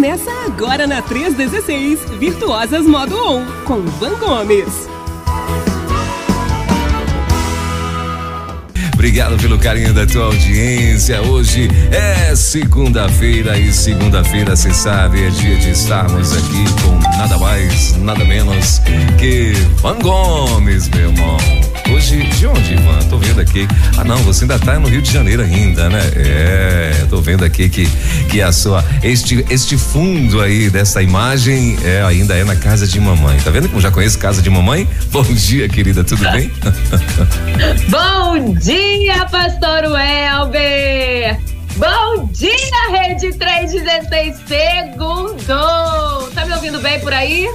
Começa agora na 316, Virtuosas Modo On, com Van Gomes. Obrigado pelo carinho da tua audiência. Hoje é segunda-feira e segunda-feira, você sabe, é dia de estarmos aqui com nada mais, nada menos que Van Gomes, meu irmão. Hoje, de onde, Ivan? Tô vendo aqui. Ah, não, você ainda tá no Rio de Janeiro ainda, né? É, tô vendo aqui que, que a sua, este, este fundo aí dessa imagem é, ainda é na casa de mamãe. Tá vendo como já conheço casa de mamãe? Bom dia, querida, tudo bem? Bom dia, pastor Welber! Bom dia, Rede 316 Segundo! Tá me ouvindo bem por aí?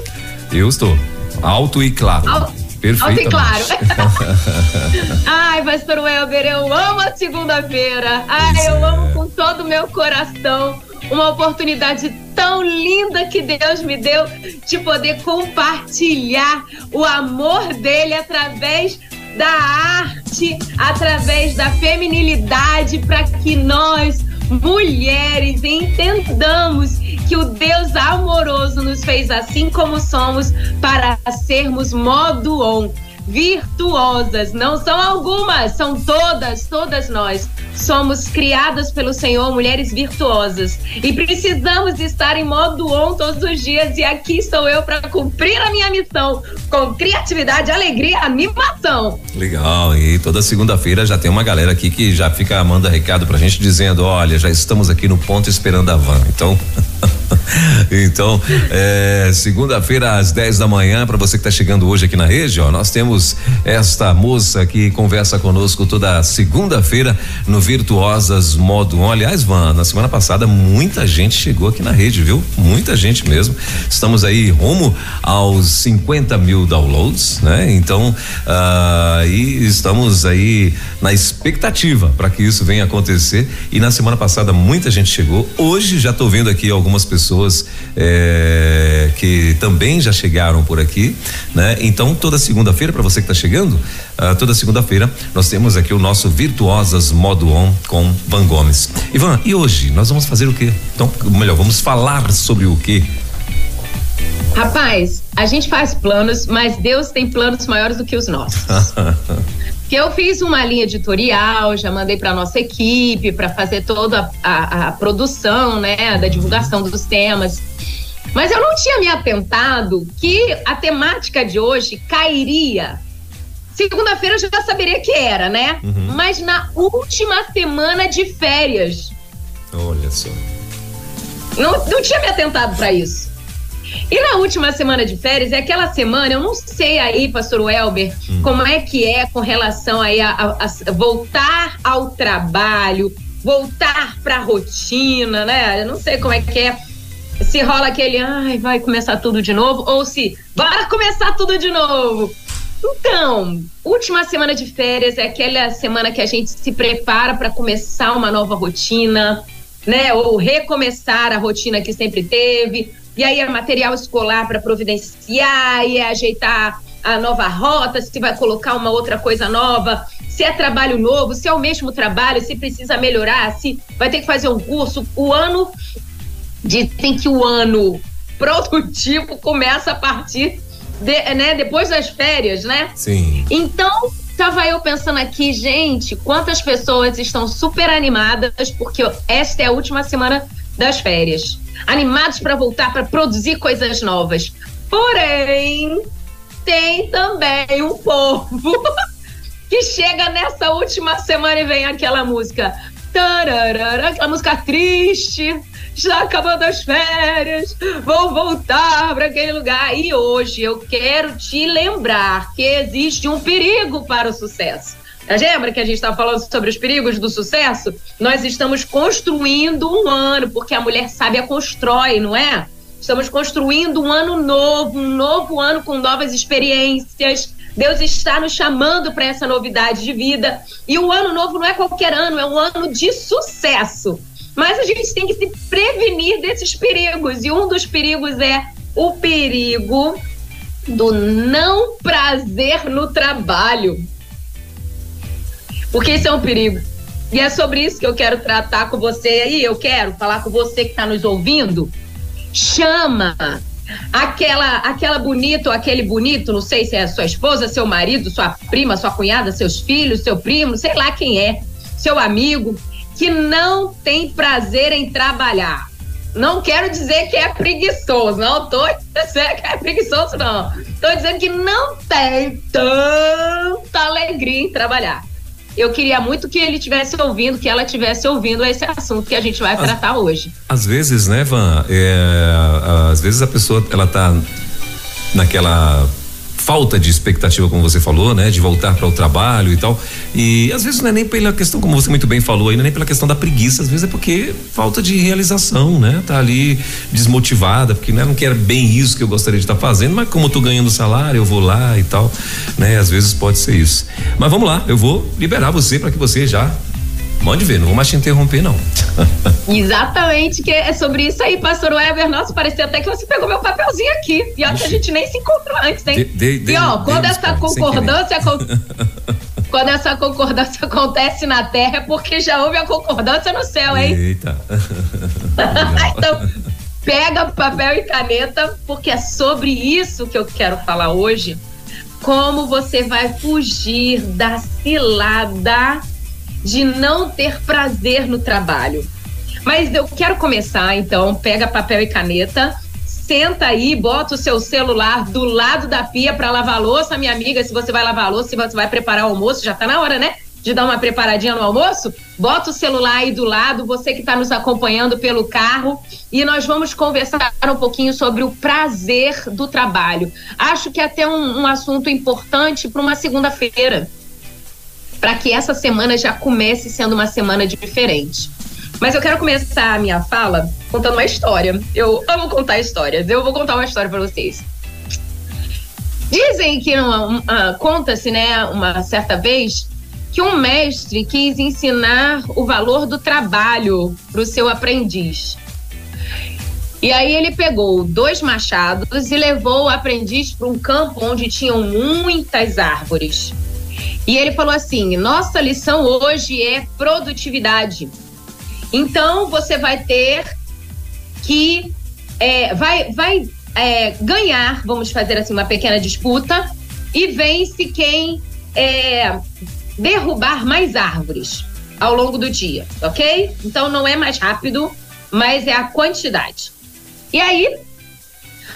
Eu estou. Alto e claro. Alto Perfeito. Ontem, claro. Ai, pastor Welber, eu amo a segunda-feira. Ai, eu é. amo com todo o meu coração uma oportunidade tão linda que Deus me deu de poder compartilhar o amor dele através da arte, através da feminilidade, para que nós, mulheres, entendamos que o Deus amoroso nos fez assim como somos para sermos modo on virtuosas. Não são algumas, são todas, todas nós. Somos criadas pelo Senhor, mulheres virtuosas. E precisamos estar em modo on todos os dias. E aqui estou eu para cumprir a minha missão com criatividade, alegria, animação. Legal. E toda segunda-feira já tem uma galera aqui que já fica manda recado pra gente dizendo: olha, já estamos aqui no ponto esperando a van. Então. então, é, segunda-feira às 10 da manhã, para você que está chegando hoje aqui na rede, ó, nós temos esta moça que conversa conosco toda segunda-feira no Virtuosas Modo 1. Aliás, Van, na semana passada muita gente chegou aqui na rede, viu? Muita gente mesmo. Estamos aí rumo aos 50 mil downloads, né? Então, uh, e estamos aí na expectativa para que isso venha acontecer. E na semana passada muita gente chegou. Hoje já estou vendo aqui algumas pessoas é, que também já chegaram por aqui, né? Então toda segunda-feira para você que está chegando, uh, toda segunda-feira nós temos aqui o nosso Virtuosas Modo On com Van Gomes. Ivan, e hoje nós vamos fazer o quê? Então, melhor, vamos falar sobre o quê? Rapaz, a gente faz planos, mas Deus tem planos maiores do que os nossos. que eu fiz uma linha editorial, já mandei para nossa equipe para fazer toda a, a, a, produção, né, da divulgação dos temas. Mas eu não tinha me atentado que a temática de hoje cairia. Segunda-feira eu já saberia que era, né? Uhum. Mas na última semana de férias. Olha só. Não, não tinha me atentado para isso. E na última semana de férias, é aquela semana, eu não sei aí, pastor Welber, hum. como é que é com relação aí a, a, a voltar ao trabalho, voltar para a rotina, né? Eu não sei como é que é. Se rola aquele, ai, vai começar tudo de novo, ou se vai começar tudo de novo. Então, última semana de férias é aquela semana que a gente se prepara para começar uma nova rotina, né? Ou recomeçar a rotina que sempre teve, e aí é material escolar para providenciar, e é ajeitar a nova rota, se vai colocar uma outra coisa nova, se é trabalho novo, se é o mesmo trabalho, se precisa melhorar, se vai ter que fazer um curso. O ano dizem que o ano produtivo começa a partir de, né, depois das férias, né? Sim. Então, tava eu pensando aqui, gente, quantas pessoas estão super animadas porque esta é a última semana das férias animados para voltar para produzir coisas novas. Porém, tem também um povo que chega nessa última semana e vem aquela música. Tararara, aquela música triste, já acabando as férias, vou voltar para aquele lugar. E hoje eu quero te lembrar que existe um perigo para o sucesso. Lembra que a gente estava falando sobre os perigos do sucesso? Nós estamos construindo um ano, porque a mulher sábia constrói, não é? Estamos construindo um ano novo, um novo ano com novas experiências. Deus está nos chamando para essa novidade de vida. E o ano novo não é qualquer ano, é um ano de sucesso. Mas a gente tem que se prevenir desses perigos. E um dos perigos é o perigo do não prazer no trabalho porque isso é um perigo. E é sobre isso que eu quero tratar com você aí. Eu quero falar com você que está nos ouvindo. chama aquela aquela bonito, aquele bonito, não sei se é sua esposa, seu marido, sua prima, sua cunhada, seus filhos, seu primo, sei lá quem é, seu amigo, que não tem prazer em trabalhar. Não quero dizer que é preguiçoso, não tô dizendo que é preguiçoso, não. Tô dizendo que não tem tanta alegria em trabalhar. Eu queria muito que ele tivesse ouvindo, que ela tivesse ouvindo esse assunto que a gente vai tratar hoje. Às vezes, né, Van, é, às vezes a pessoa, ela tá naquela falta de expectativa, como você falou, né? De voltar para o trabalho e tal. E às vezes não é nem pela questão, como você muito bem falou, ainda nem pela questão da preguiça, às vezes é porque falta de realização, né? Tá ali desmotivada, porque né, não quer bem isso que eu gostaria de estar tá fazendo, mas como eu tô ganhando salário, eu vou lá e tal, né? Às vezes pode ser isso. Mas vamos lá, eu vou liberar você para que você já Mande ver, não vou mais te interromper, não. Exatamente, que é sobre isso aí, pastor Weber. Nossa, parecia até que você pegou meu papelzinho aqui. E olha que a gente nem se encontrou antes, hein? De, de, e ó, de, quando essa concordância. quando essa concordância acontece na terra é porque já houve a concordância no céu, hein? Eita. então, pega papel e caneta, porque é sobre isso que eu quero falar hoje. Como você vai fugir da cilada de não ter prazer no trabalho. Mas eu quero começar, então, pega papel e caneta, senta aí, bota o seu celular do lado da pia para lavar louça, minha amiga, se você vai lavar louça, se você vai preparar o almoço, já tá na hora, né? De dar uma preparadinha no almoço, bota o celular aí do lado, você que está nos acompanhando pelo carro, e nós vamos conversar um pouquinho sobre o prazer do trabalho. Acho que é até um, um assunto importante para uma segunda-feira para que essa semana já comece sendo uma semana diferente. Mas eu quero começar a minha fala contando uma história. Eu amo contar histórias. Eu vou contar uma história para vocês. Dizem que uh, conta-se, né, uma certa vez, que um mestre quis ensinar o valor do trabalho para o seu aprendiz. E aí ele pegou dois machados e levou o aprendiz para um campo onde tinham muitas árvores. E ele falou assim: nossa lição hoje é produtividade. Então você vai ter que é, vai, vai é, ganhar, vamos fazer assim uma pequena disputa e vence quem é, derrubar mais árvores ao longo do dia, ok? Então não é mais rápido, mas é a quantidade. E aí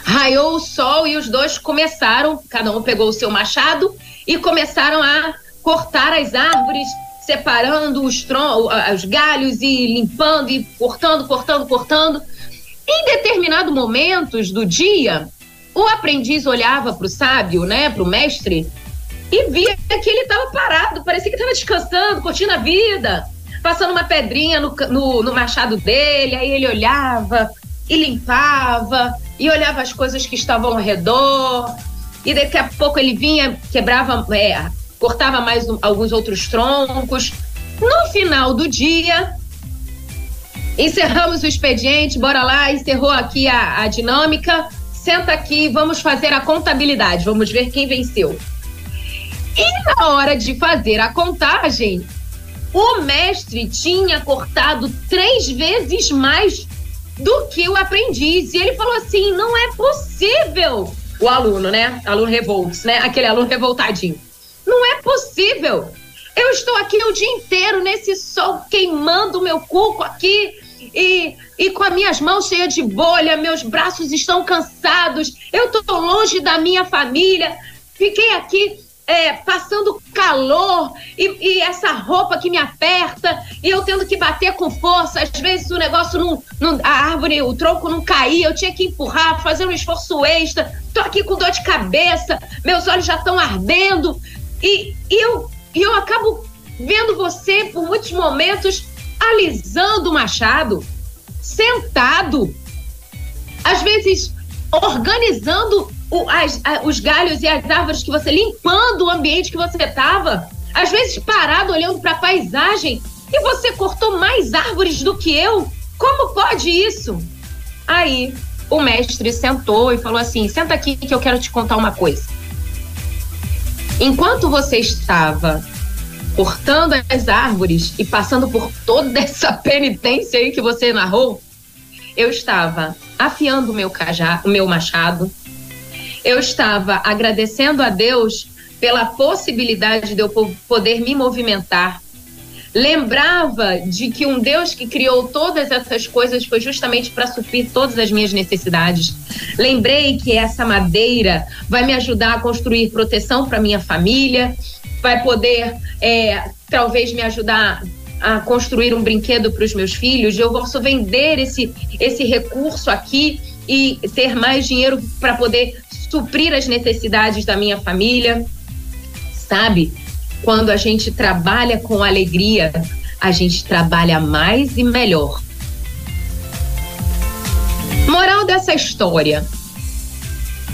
raiou o sol e os dois começaram, cada um pegou o seu machado e começaram a cortar as árvores, separando os, os galhos e limpando e cortando, cortando, cortando. Em determinados momentos do dia, o aprendiz olhava para o sábio, né, para o mestre, e via que ele estava parado, parecia que estava descansando, curtindo a vida, passando uma pedrinha no, no, no, machado dele, aí ele olhava e limpava, e olhava as coisas que estavam ao redor, e daqui a pouco ele vinha, quebrava, é, cortava mais um, alguns outros troncos. No final do dia, encerramos o expediente, bora lá, encerrou aqui a, a dinâmica. Senta aqui, vamos fazer a contabilidade, vamos ver quem venceu. E na hora de fazer a contagem, o mestre tinha cortado três vezes mais do que o aprendiz. E ele falou assim: não é possível o aluno, né? Aluno revoltos, né? Aquele aluno revoltadinho. Não é possível. Eu estou aqui o dia inteiro nesse sol queimando meu cuco aqui e, e com as minhas mãos cheias de bolha, meus braços estão cansados, eu estou longe da minha família, fiquei aqui é, passando calor e, e, essa roupa que me aperta e eu tendo que bater com força. Às vezes o negócio não, não, a árvore, o tronco não caía, eu tinha que empurrar, fazer um esforço extra. Tô aqui com dor de cabeça, meus olhos já estão ardendo e, e eu, e eu acabo vendo você por muitos momentos alisando o machado, sentado, às vezes organizando o, as, a, os galhos e as árvores que você, limpando o ambiente que você estava, às vezes parado olhando para a paisagem e você cortou mais árvores do que eu. Como pode isso? Aí o mestre sentou e falou assim: senta aqui que eu quero te contar uma coisa. Enquanto você estava cortando as árvores e passando por toda essa penitência aí que você narrou, eu estava afiando o meu, cajá, o meu machado, eu estava agradecendo a Deus pela possibilidade de eu poder me movimentar. Lembrava de que um Deus que criou todas essas coisas foi justamente para suprir todas as minhas necessidades. Lembrei que essa madeira vai me ajudar a construir proteção para minha família, vai poder é, talvez me ajudar a construir um brinquedo para os meus filhos. Eu posso vender esse, esse recurso aqui e ter mais dinheiro para poder suprir as necessidades da minha família. Sabe? Quando a gente trabalha com alegria, a gente trabalha mais e melhor. Moral dessa história: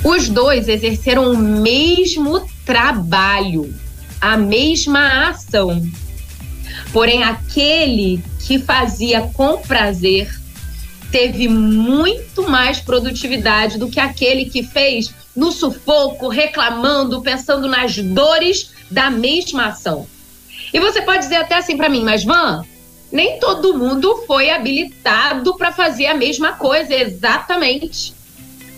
os dois exerceram o mesmo trabalho, a mesma ação. Porém, aquele que fazia com prazer teve muito mais produtividade do que aquele que fez no sufoco, reclamando, pensando nas dores da mesma ação. E você pode dizer até assim para mim, mas Van, nem todo mundo foi habilitado para fazer a mesma coisa exatamente.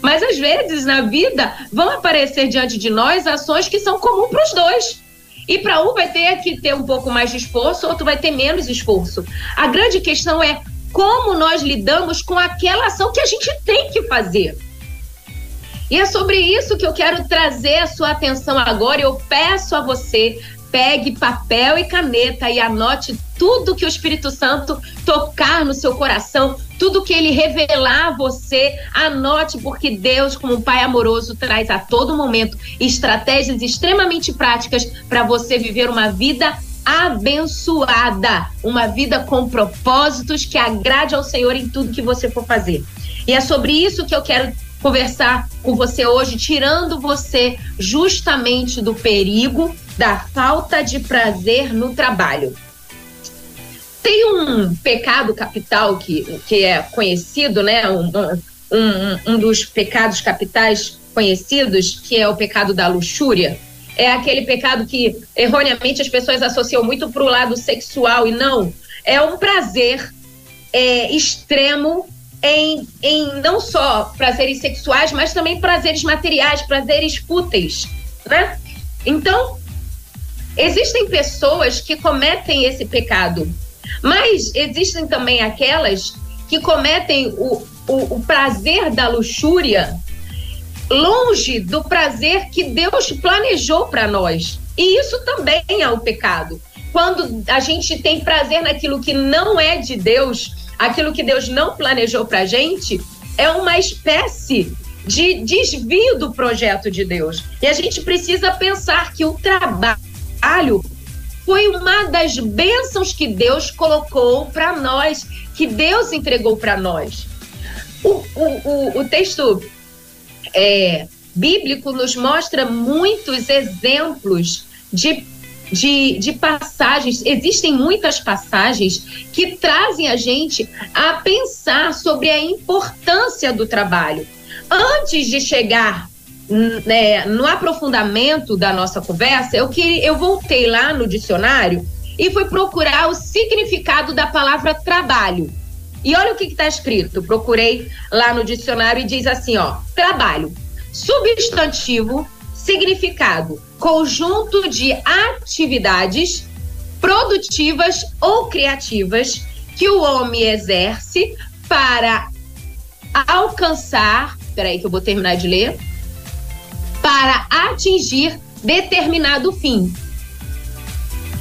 Mas às vezes na vida vão aparecer diante de nós ações que são comuns para os dois. E para um vai ter que ter um pouco mais de esforço, outro vai ter menos esforço. A grande questão é como nós lidamos com aquela ação que a gente tem que fazer. E é sobre isso que eu quero trazer a sua atenção agora. Eu peço a você, pegue papel e caneta e anote tudo que o Espírito Santo tocar no seu coração, tudo que ele revelar a você, anote, porque Deus, como um Pai amoroso, traz a todo momento estratégias extremamente práticas para você viver uma vida abençoada, uma vida com propósitos que agrade ao Senhor em tudo que você for fazer. E é sobre isso que eu quero conversar com você hoje, tirando você justamente do perigo da falta de prazer no trabalho. Tem um pecado capital que, que é conhecido, né? Um, um, um dos pecados capitais conhecidos, que é o pecado da luxúria. É aquele pecado que erroneamente as pessoas associam muito para o lado sexual e não. É um prazer é, extremo em, em não só prazeres sexuais, mas também prazeres materiais, prazeres fúteis, né? Então, existem pessoas que cometem esse pecado, mas existem também aquelas que cometem o, o, o prazer da luxúria longe do prazer que Deus planejou para nós. E isso também é o pecado. Quando a gente tem prazer naquilo que não é de Deus, aquilo que Deus não planejou para gente, é uma espécie de desvio do projeto de Deus. E a gente precisa pensar que o trabalho foi uma das bênçãos que Deus colocou para nós, que Deus entregou para nós. O, o, o, o texto é, bíblico nos mostra muitos exemplos de de, de passagens, existem muitas passagens que trazem a gente a pensar sobre a importância do trabalho. Antes de chegar né, no aprofundamento da nossa conversa, eu, que, eu voltei lá no dicionário e fui procurar o significado da palavra trabalho. E olha o que está escrito. Procurei lá no dicionário e diz assim: ó, trabalho, substantivo, significado, conjunto de atividades produtivas ou criativas que o homem exerce para alcançar, peraí que eu vou terminar de ler, para atingir determinado fim.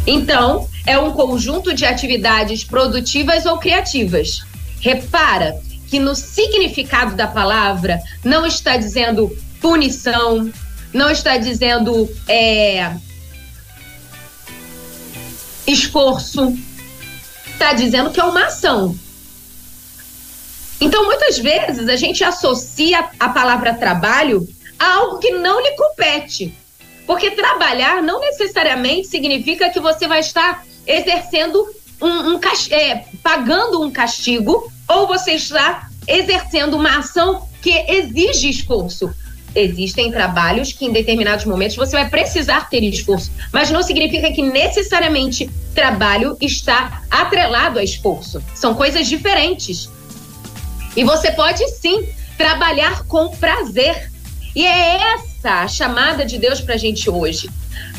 Então, é um conjunto de atividades produtivas ou criativas. Repara que no significado da palavra não está dizendo punição, não está dizendo é, esforço, está dizendo que é uma ação. Então, muitas vezes, a gente associa a palavra trabalho a algo que não lhe compete. Porque trabalhar não necessariamente significa que você vai estar exercendo um, um é, pagando um castigo ou você está exercendo uma ação que exige esforço. Existem trabalhos que em determinados momentos você vai precisar ter esforço, mas não significa que necessariamente trabalho está atrelado a esforço. São coisas diferentes. E você pode sim trabalhar com prazer. E é essa a chamada de Deus para a gente hoje.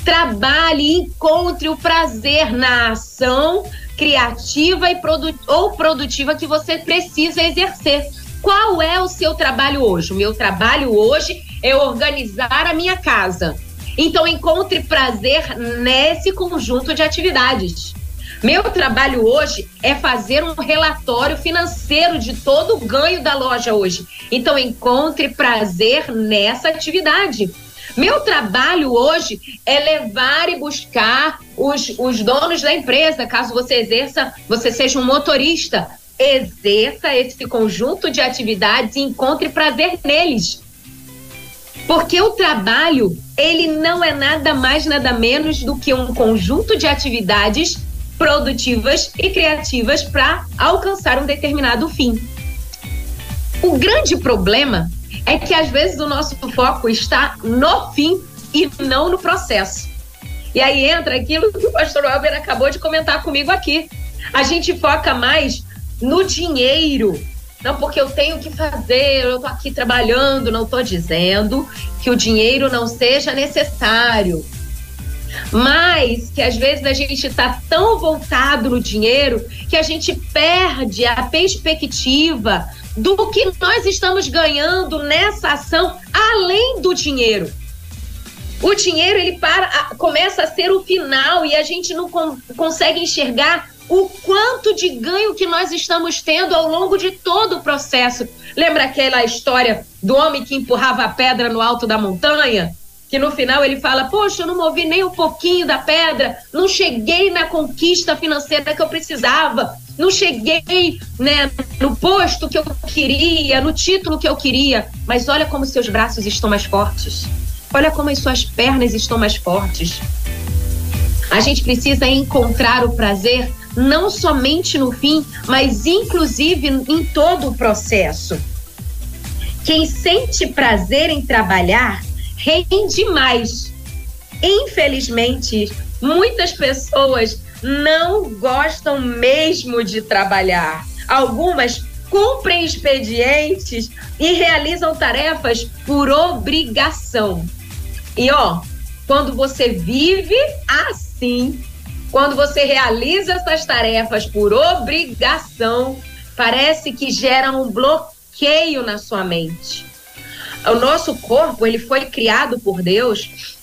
Trabalhe encontre o prazer na ação criativa e produ ou produtiva que você precisa exercer. Qual é o seu trabalho hoje? O meu trabalho hoje é organizar a minha casa. Então encontre prazer nesse conjunto de atividades. Meu trabalho hoje é fazer um relatório financeiro de todo o ganho da loja hoje. Então encontre prazer nessa atividade. Meu trabalho hoje é levar e buscar os, os donos da empresa, caso você exerça, você seja um motorista. Exerça esse conjunto de atividades e encontre prazer neles. Porque o trabalho, ele não é nada mais, nada menos do que um conjunto de atividades produtivas e criativas para alcançar um determinado fim. O grande problema é que às vezes o nosso foco está no fim e não no processo. E aí entra aquilo que o pastor Albert acabou de comentar comigo aqui. A gente foca mais no dinheiro. Não, porque eu tenho que fazer, eu tô aqui trabalhando, não tô dizendo que o dinheiro não seja necessário. Mas que às vezes a gente está tão voltado no dinheiro que a gente perde a perspectiva do que nós estamos ganhando nessa ação além do dinheiro. O dinheiro ele para, começa a ser o final e a gente não com, consegue enxergar o quanto de ganho que nós estamos tendo ao longo de todo o processo. Lembra aquela história do homem que empurrava a pedra no alto da montanha? que no final ele fala: Poxa, eu não movi nem um pouquinho da pedra, não cheguei na conquista financeira que eu precisava, não cheguei né, no posto que eu queria, no título que eu queria. Mas olha como seus braços estão mais fortes, olha como as suas pernas estão mais fortes. A gente precisa encontrar o prazer não somente no fim, mas inclusive em todo o processo. Quem sente prazer em trabalhar rende mais. Infelizmente, muitas pessoas não gostam mesmo de trabalhar. Algumas cumprem expedientes e realizam tarefas por obrigação. E ó, quando você vive assim, quando você realiza essas tarefas por obrigação, parece que gera um bloqueio na sua mente o nosso corpo ele foi criado por Deus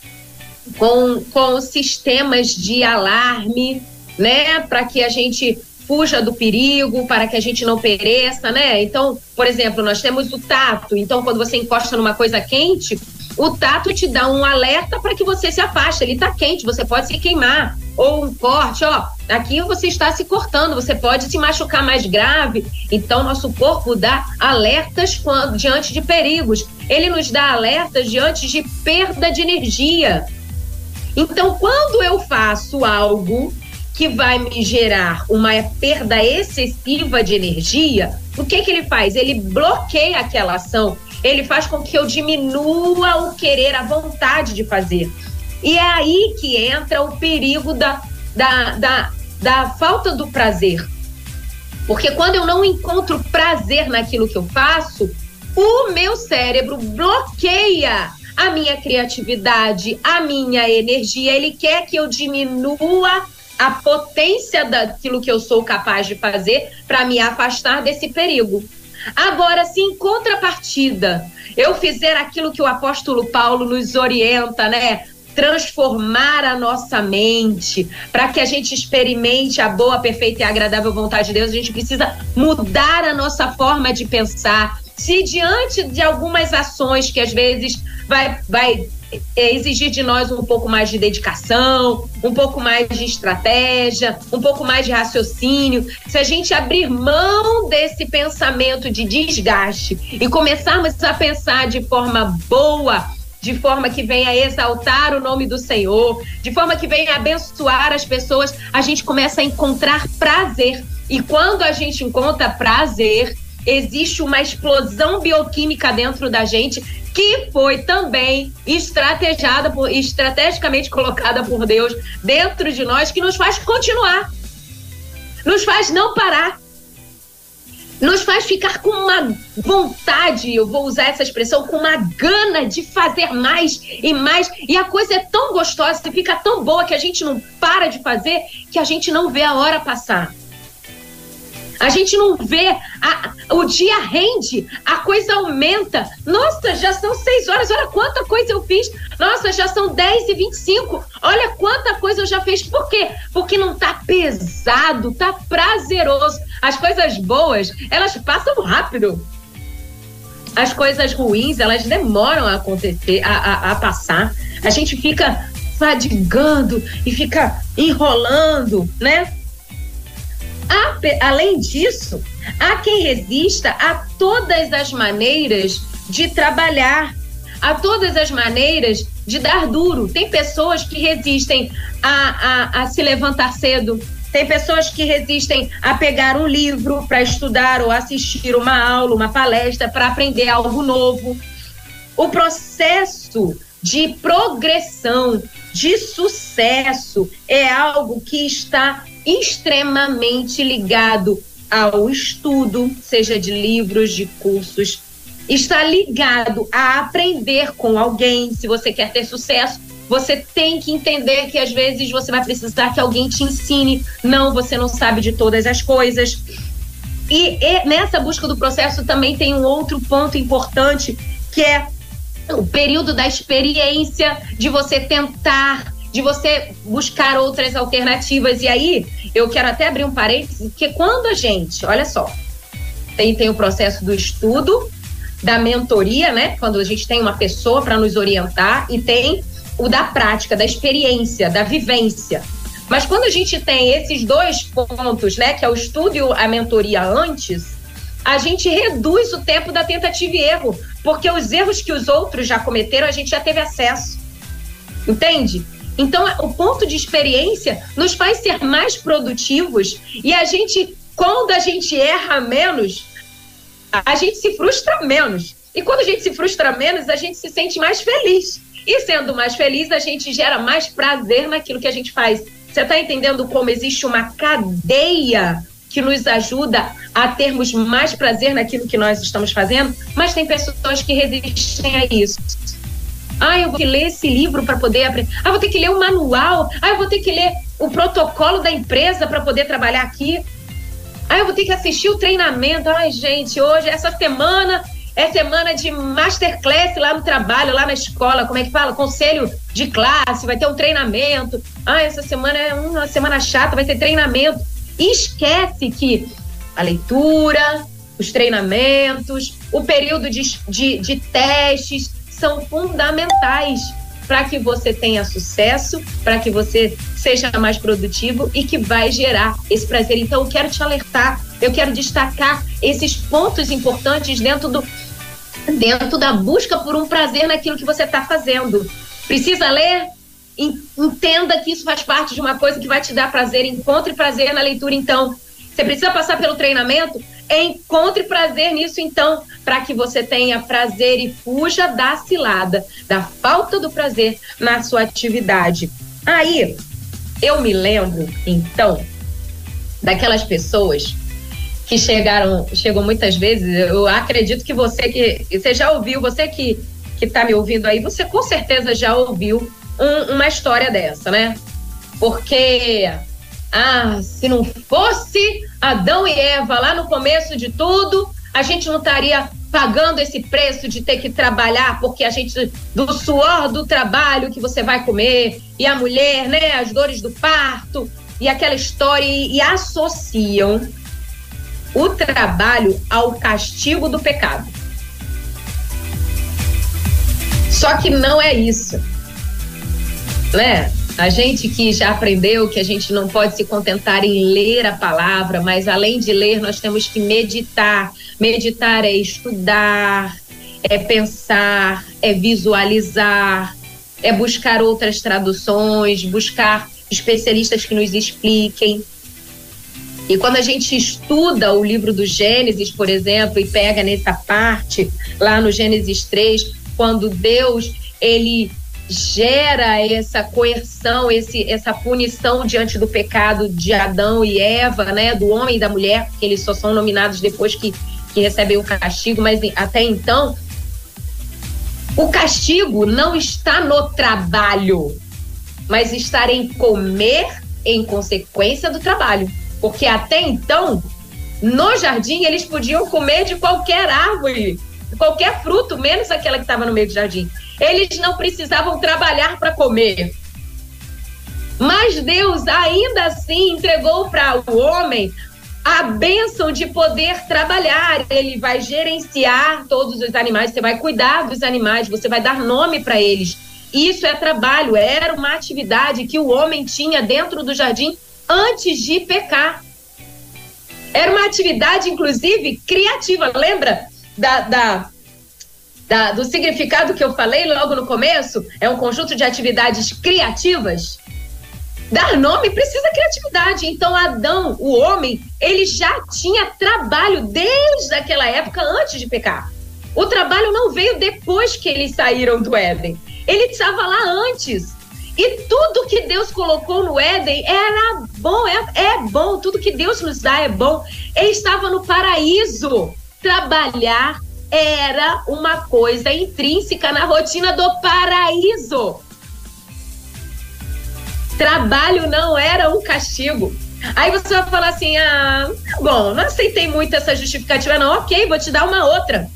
com, com sistemas de alarme, né, para que a gente fuja do perigo, para que a gente não pereça, né? Então, por exemplo, nós temos o tato. Então, quando você encosta numa coisa quente, o tato te dá um alerta para que você se afaste. Ele está quente, você pode se queimar. Ou um corte, ó, aqui você está se cortando, você pode se machucar mais grave. Então, nosso corpo dá alertas quando, diante de perigos. Ele nos dá alertas diante de perda de energia. Então, quando eu faço algo que vai me gerar uma perda excessiva de energia, o que, que ele faz? Ele bloqueia aquela ação ele faz com que eu diminua o querer, a vontade de fazer. E é aí que entra o perigo da, da, da, da falta do prazer. Porque quando eu não encontro prazer naquilo que eu faço, o meu cérebro bloqueia a minha criatividade, a minha energia. Ele quer que eu diminua a potência daquilo que eu sou capaz de fazer para me afastar desse perigo. Agora, se em contrapartida eu fizer aquilo que o apóstolo Paulo nos orienta, né? transformar a nossa mente, para que a gente experimente a boa, perfeita e agradável vontade de Deus, a gente precisa mudar a nossa forma de pensar. Se diante de algumas ações que às vezes vai, vai exigir de nós um pouco mais de dedicação, um pouco mais de estratégia, um pouco mais de raciocínio. Se a gente abrir mão desse pensamento de desgaste e começarmos a pensar de forma boa, de forma que venha exaltar o nome do Senhor, de forma que venha abençoar as pessoas, a gente começa a encontrar prazer. E quando a gente encontra prazer, existe uma explosão bioquímica dentro da gente que foi também estrategada por, estrategicamente colocada por Deus dentro de nós, que nos faz continuar, nos faz não parar. nos faz ficar com uma vontade, eu vou usar essa expressão, com uma gana de fazer mais e mais. E a coisa é tão gostosa, fica tão boa que a gente não para de fazer, que a gente não vê a hora passar. A gente não vê, a, o dia rende, a coisa aumenta. Nossa, já são seis horas, olha quanta coisa eu fiz. Nossa, já são dez e vinte e cinco. Olha quanta coisa eu já fiz. Por quê? Porque não tá pesado, tá prazeroso. As coisas boas, elas passam rápido. As coisas ruins, elas demoram a acontecer, a, a, a passar. A gente fica fadigando e fica enrolando, né? Além disso, há quem resista a todas as maneiras de trabalhar, a todas as maneiras de dar duro. Tem pessoas que resistem a, a, a se levantar cedo, tem pessoas que resistem a pegar um livro para estudar ou assistir uma aula, uma palestra para aprender algo novo. O processo de progressão, de sucesso, é algo que está extremamente ligado ao estudo, seja de livros, de cursos, está ligado a aprender com alguém. Se você quer ter sucesso, você tem que entender que às vezes você vai precisar que alguém te ensine. Não, você não sabe de todas as coisas. E, e nessa busca do processo também tem um outro ponto importante, que é o período da experiência, de você tentar de você buscar outras alternativas. E aí, eu quero até abrir um parênteses, que quando a gente, olha só, tem, tem o processo do estudo, da mentoria, né? Quando a gente tem uma pessoa para nos orientar, e tem o da prática, da experiência, da vivência. Mas quando a gente tem esses dois pontos, né, que é o estudo e a mentoria antes, a gente reduz o tempo da tentativa e erro, porque os erros que os outros já cometeram, a gente já teve acesso. Entende? Então, o ponto de experiência nos faz ser mais produtivos e a gente, quando a gente erra menos, a gente se frustra menos. E quando a gente se frustra menos, a gente se sente mais feliz. E sendo mais feliz, a gente gera mais prazer naquilo que a gente faz. Você está entendendo como existe uma cadeia que nos ajuda a termos mais prazer naquilo que nós estamos fazendo? Mas tem pessoas que resistem a isso. Ah, eu vou ter que ler esse livro para poder aprender. Ah, vou ter que ler o manual. Ah, eu vou ter que ler o protocolo da empresa para poder trabalhar aqui. Ah, eu vou ter que assistir o treinamento. Ai, gente, hoje, essa semana, é semana de masterclass lá no trabalho, lá na escola. Como é que fala? Conselho de classe, vai ter um treinamento. Ah, essa semana é uma semana chata, vai ter treinamento. E esquece que a leitura, os treinamentos, o período de, de, de testes, são fundamentais para que você tenha sucesso, para que você seja mais produtivo e que vai gerar esse prazer. Então, eu quero te alertar, eu quero destacar esses pontos importantes dentro do dentro da busca por um prazer naquilo que você está fazendo. Precisa ler? Entenda que isso faz parte de uma coisa que vai te dar prazer. Encontre prazer na leitura, então. Você precisa passar pelo treinamento? Encontre prazer nisso, então, para que você tenha prazer e fuja da cilada, da falta do prazer na sua atividade. Aí, eu me lembro, então, daquelas pessoas que chegaram, chegou muitas vezes, eu acredito que você que você já ouviu, você que que está me ouvindo aí, você com certeza já ouviu um, uma história dessa, né? Porque ah, se não fosse Adão e Eva lá no começo de tudo, a gente não estaria pagando esse preço de ter que trabalhar, porque a gente, do suor do trabalho que você vai comer, e a mulher, né, as dores do parto, e aquela história, e, associam o trabalho ao castigo do pecado. Só que não é isso, né? A gente que já aprendeu que a gente não pode se contentar em ler a palavra, mas além de ler, nós temos que meditar. Meditar é estudar, é pensar, é visualizar, é buscar outras traduções, buscar especialistas que nos expliquem. E quando a gente estuda o livro do Gênesis, por exemplo, e pega nessa parte, lá no Gênesis 3, quando Deus ele gera essa coerção, esse, essa punição diante do pecado de Adão e Eva, né, do homem e da mulher, porque eles só são nominados depois que, que recebem o castigo, mas até então o castigo não está no trabalho, mas está em comer em consequência do trabalho, porque até então no jardim eles podiam comer de qualquer árvore, qualquer fruto, menos aquela que estava no meio do jardim. Eles não precisavam trabalhar para comer. Mas Deus ainda assim entregou para o homem a bênção de poder trabalhar. Ele vai gerenciar todos os animais, você vai cuidar dos animais, você vai dar nome para eles. Isso é trabalho, era uma atividade que o homem tinha dentro do jardim antes de pecar. Era uma atividade, inclusive, criativa. Lembra da, da da, do significado que eu falei logo no começo, é um conjunto de atividades criativas. Dar nome precisa criatividade. Então, Adão, o homem, ele já tinha trabalho desde aquela época antes de pecar. O trabalho não veio depois que eles saíram do Éden. Ele estava lá antes. E tudo que Deus colocou no Éden era bom, é, é bom. Tudo que Deus nos dá é bom. Ele estava no paraíso. Trabalhar era uma coisa intrínseca na rotina do paraíso. Trabalho não era um castigo. Aí você vai falar assim: ah, bom, não aceitei muito essa justificativa, não. Ok, vou te dar uma outra.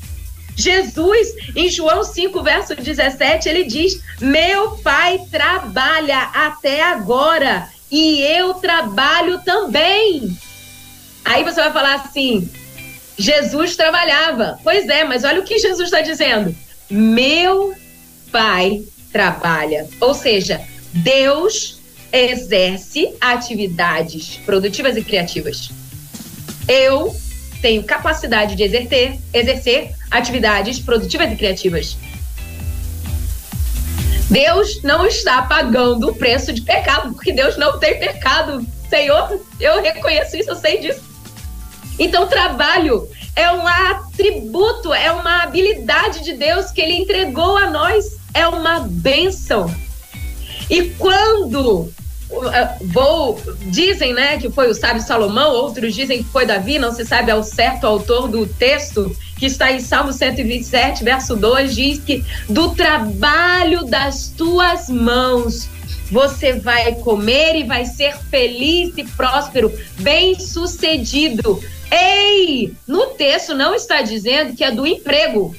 Jesus, em João 5, verso 17, ele diz: Meu pai trabalha até agora e eu trabalho também. Aí você vai falar assim: Jesus trabalhava. Pois é, mas olha o que Jesus está dizendo. Meu pai trabalha. Ou seja, Deus exerce atividades produtivas e criativas. Eu tenho capacidade de exercer, exercer atividades produtivas e criativas. Deus não está pagando o preço de pecado, porque Deus não tem pecado. Senhor, eu reconheço isso, eu sei disso. Então, trabalho é um atributo, é uma habilidade de Deus que ele entregou a nós, é uma bênção. E quando uh, vou dizem, né, que foi o sábio Salomão, outros dizem que foi Davi, não se sabe ao certo autor do texto, que está em Salmo 127, verso 2, diz que do trabalho das tuas mãos você vai comer e vai ser feliz e próspero, bem-sucedido. Ei, no texto não está dizendo que é do emprego,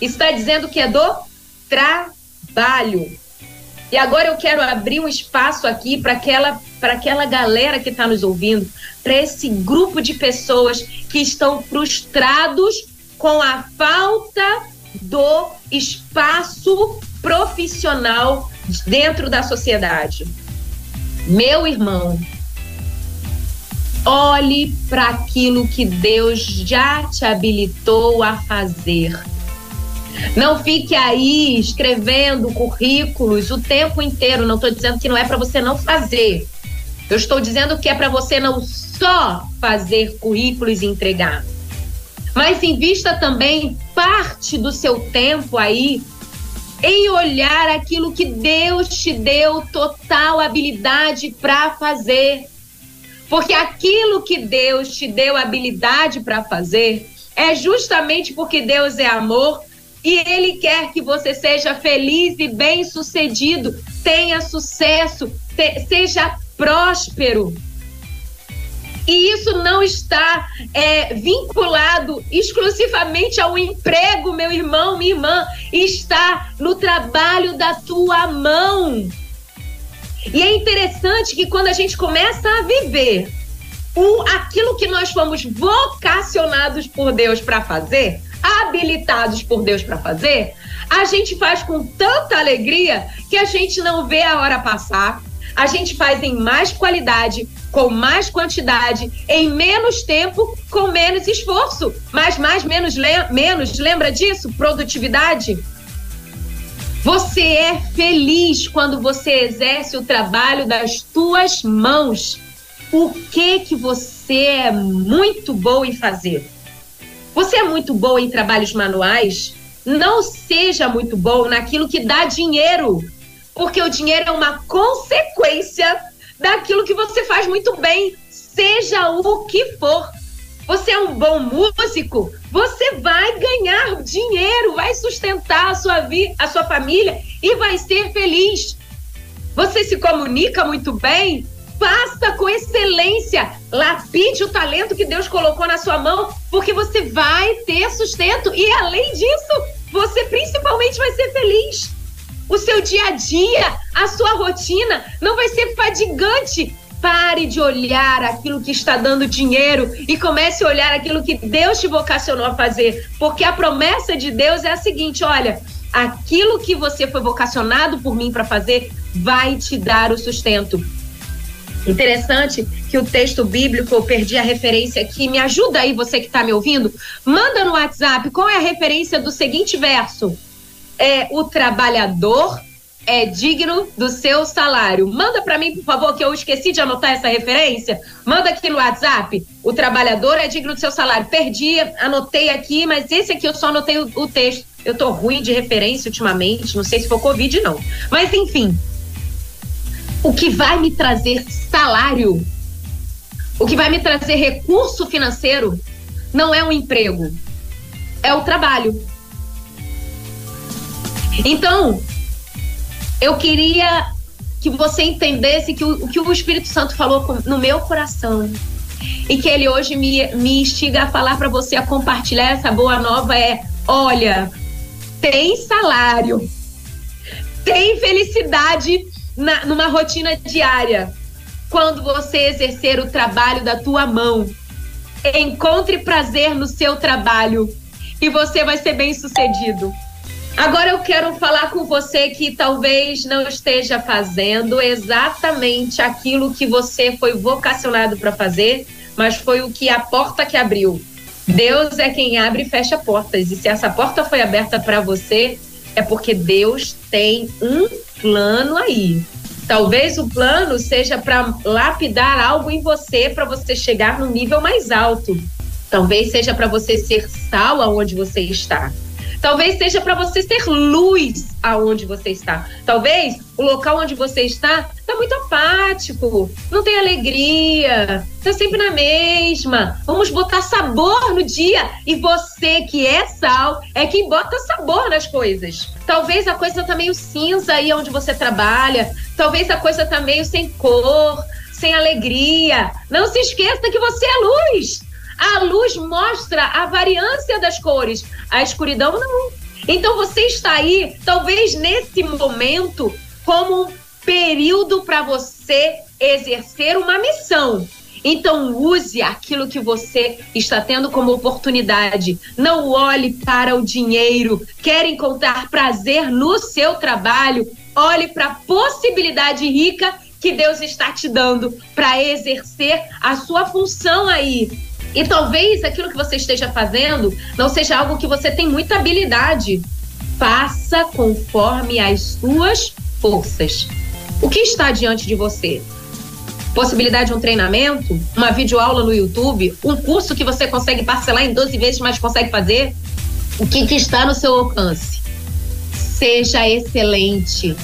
está dizendo que é do trabalho. E agora eu quero abrir um espaço aqui para aquela, aquela galera que está nos ouvindo, para esse grupo de pessoas que estão frustrados com a falta do espaço profissional dentro da sociedade. Meu irmão, Olhe para aquilo que Deus já te habilitou a fazer. Não fique aí escrevendo currículos o tempo inteiro. Não estou dizendo que não é para você não fazer. Eu estou dizendo que é para você não só fazer currículos e entregar, mas invista também parte do seu tempo aí em olhar aquilo que Deus te deu total habilidade para fazer. Porque aquilo que Deus te deu habilidade para fazer é justamente porque Deus é amor e Ele quer que você seja feliz e bem-sucedido, tenha sucesso, te, seja próspero. E isso não está é, vinculado exclusivamente ao emprego, meu irmão, minha irmã. Está no trabalho da tua mão. E é interessante que quando a gente começa a viver o, aquilo que nós fomos vocacionados por Deus para fazer, habilitados por Deus para fazer, a gente faz com tanta alegria que a gente não vê a hora passar. A gente faz em mais qualidade, com mais quantidade, em menos tempo, com menos esforço. Mas mais, menos, menos. Lembra disso? Produtividade. Você é feliz quando você exerce o trabalho das tuas mãos. O que que você é muito boa em fazer? Você é muito boa em trabalhos manuais? não seja muito bom naquilo que dá dinheiro, porque o dinheiro é uma consequência daquilo que você faz muito bem, seja o que for. Você é um bom músico, você vai ganhar dinheiro, vai sustentar a sua vida, a sua família e vai ser feliz. Você se comunica muito bem, faça com excelência, lapide o talento que Deus colocou na sua mão, porque você vai ter sustento e além disso, você principalmente vai ser feliz. O seu dia a dia, a sua rotina não vai ser fadigante. Pare de olhar aquilo que está dando dinheiro e comece a olhar aquilo que Deus te vocacionou a fazer. Porque a promessa de Deus é a seguinte: olha, aquilo que você foi vocacionado por mim para fazer vai te dar o sustento. Interessante que o texto bíblico, eu perdi a referência aqui, me ajuda aí você que está me ouvindo, manda no WhatsApp qual é a referência do seguinte verso. É o trabalhador é digno do seu salário. Manda para mim, por favor, que eu esqueci de anotar essa referência. Manda aqui no WhatsApp. O trabalhador é digno do seu salário. Perdi, anotei aqui, mas esse aqui eu só anotei o, o texto. Eu tô ruim de referência ultimamente, não sei se foi Covid não. Mas enfim, o que vai me trazer salário, o que vai me trazer recurso financeiro, não é um emprego, é o trabalho. Então, eu queria que você entendesse que o, que o Espírito Santo falou no meu coração e que ele hoje me, me instiga a falar para você, a compartilhar essa boa nova é: olha, tem salário, tem felicidade na, numa rotina diária. Quando você exercer o trabalho da tua mão, encontre prazer no seu trabalho e você vai ser bem sucedido. Agora eu quero falar com você que talvez não esteja fazendo exatamente aquilo que você foi vocacionado para fazer, mas foi o que a porta que abriu. Deus é quem abre e fecha portas. E se essa porta foi aberta para você, é porque Deus tem um plano aí. Talvez o plano seja para lapidar algo em você para você chegar no nível mais alto. Talvez seja para você ser sal aonde você está. Talvez seja para você ser luz aonde você está. Talvez o local onde você está está muito apático, não tem alegria, está sempre na mesma. Vamos botar sabor no dia e você que é sal é quem bota sabor nas coisas. Talvez a coisa tá meio cinza aí onde você trabalha, talvez a coisa tá meio sem cor, sem alegria. Não se esqueça que você é luz. A luz mostra a variância das cores, a escuridão não. Então você está aí, talvez nesse momento, como um período para você exercer uma missão. Então use aquilo que você está tendo como oportunidade. Não olhe para o dinheiro. Quer encontrar prazer no seu trabalho? Olhe para a possibilidade rica que Deus está te dando para exercer a sua função aí. E talvez aquilo que você esteja fazendo não seja algo que você tem muita habilidade. Faça conforme as suas forças. O que está diante de você? Possibilidade de um treinamento, uma videoaula no YouTube, um curso que você consegue parcelar em 12 vezes, mas consegue fazer? O que, que está no seu alcance? Seja excelente,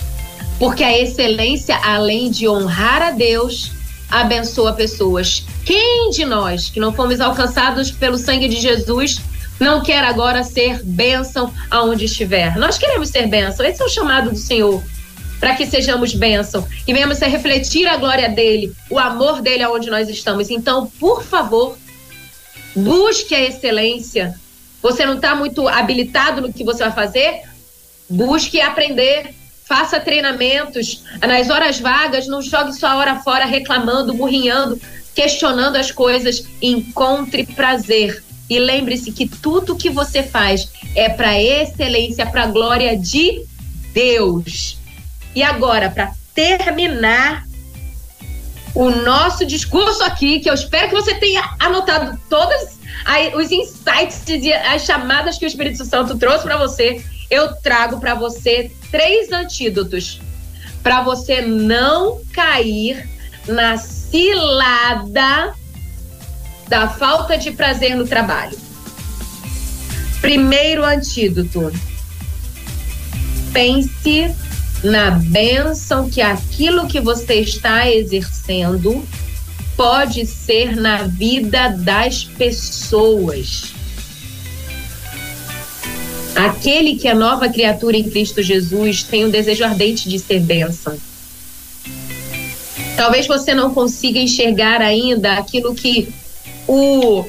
porque a excelência, além de honrar a Deus, abençoa pessoas. Quem de nós que não fomos alcançados pelo sangue de Jesus não quer agora ser bênção aonde estiver? Nós queremos ser bênção, esse é o chamado do Senhor. Para que sejamos bênção e venhamos a refletir a glória dele, o amor dele aonde nós estamos. Então, por favor, busque a excelência. Você não está muito habilitado no que você vai fazer? Busque aprender faça treinamentos. Nas horas vagas, não jogue sua hora fora reclamando, murrinhando, questionando as coisas. Encontre prazer. E lembre-se que tudo que você faz é para excelência, para glória de Deus. E agora, para terminar o nosso discurso aqui, que eu espero que você tenha anotado todos os insights e as chamadas que o Espírito Santo trouxe para você eu trago para você três antídotos para você não cair na cilada da falta de prazer no trabalho. Primeiro antídoto: pense na bênção que aquilo que você está exercendo pode ser na vida das pessoas. Aquele que é nova criatura em Cristo Jesus tem um desejo ardente de ser bênção. Talvez você não consiga enxergar ainda aquilo que o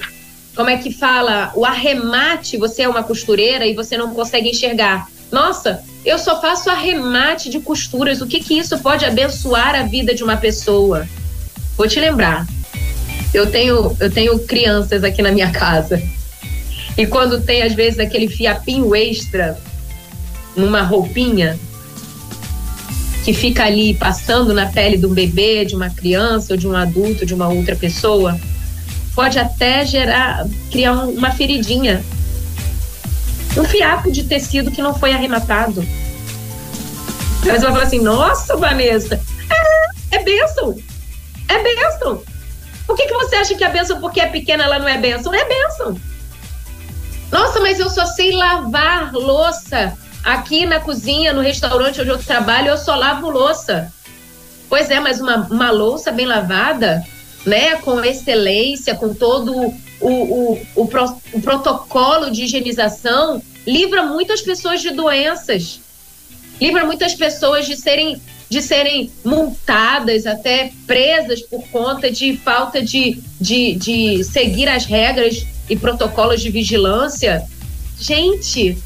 como é que fala? O arremate, você é uma costureira e você não consegue enxergar. Nossa, eu só faço arremate de costuras. O que que isso pode abençoar a vida de uma pessoa? Vou te lembrar. Eu tenho, eu tenho crianças aqui na minha casa. E quando tem, às vezes, aquele fiapinho extra numa roupinha que fica ali passando na pele de um bebê, de uma criança ou de um adulto, de uma outra pessoa, pode até gerar, criar uma feridinha. Um fiapo de tecido que não foi arrematado. Mas ela fala assim: nossa, Vanessa, é, é bênção. É bênção. Por que, que você acha que a bênção, porque é pequena, ela não é bênção? É bênção. Nossa, mas eu só sei lavar louça. Aqui na cozinha, no restaurante onde eu trabalho, eu só lavo louça. Pois é, mas uma, uma louça bem lavada, né, com excelência, com todo o, o, o, pro, o protocolo de higienização, livra muitas pessoas de doenças. Livra muitas pessoas de serem de serem multadas, até presas por conta de falta de, de, de seguir as regras e protocolos de vigilância. Gente,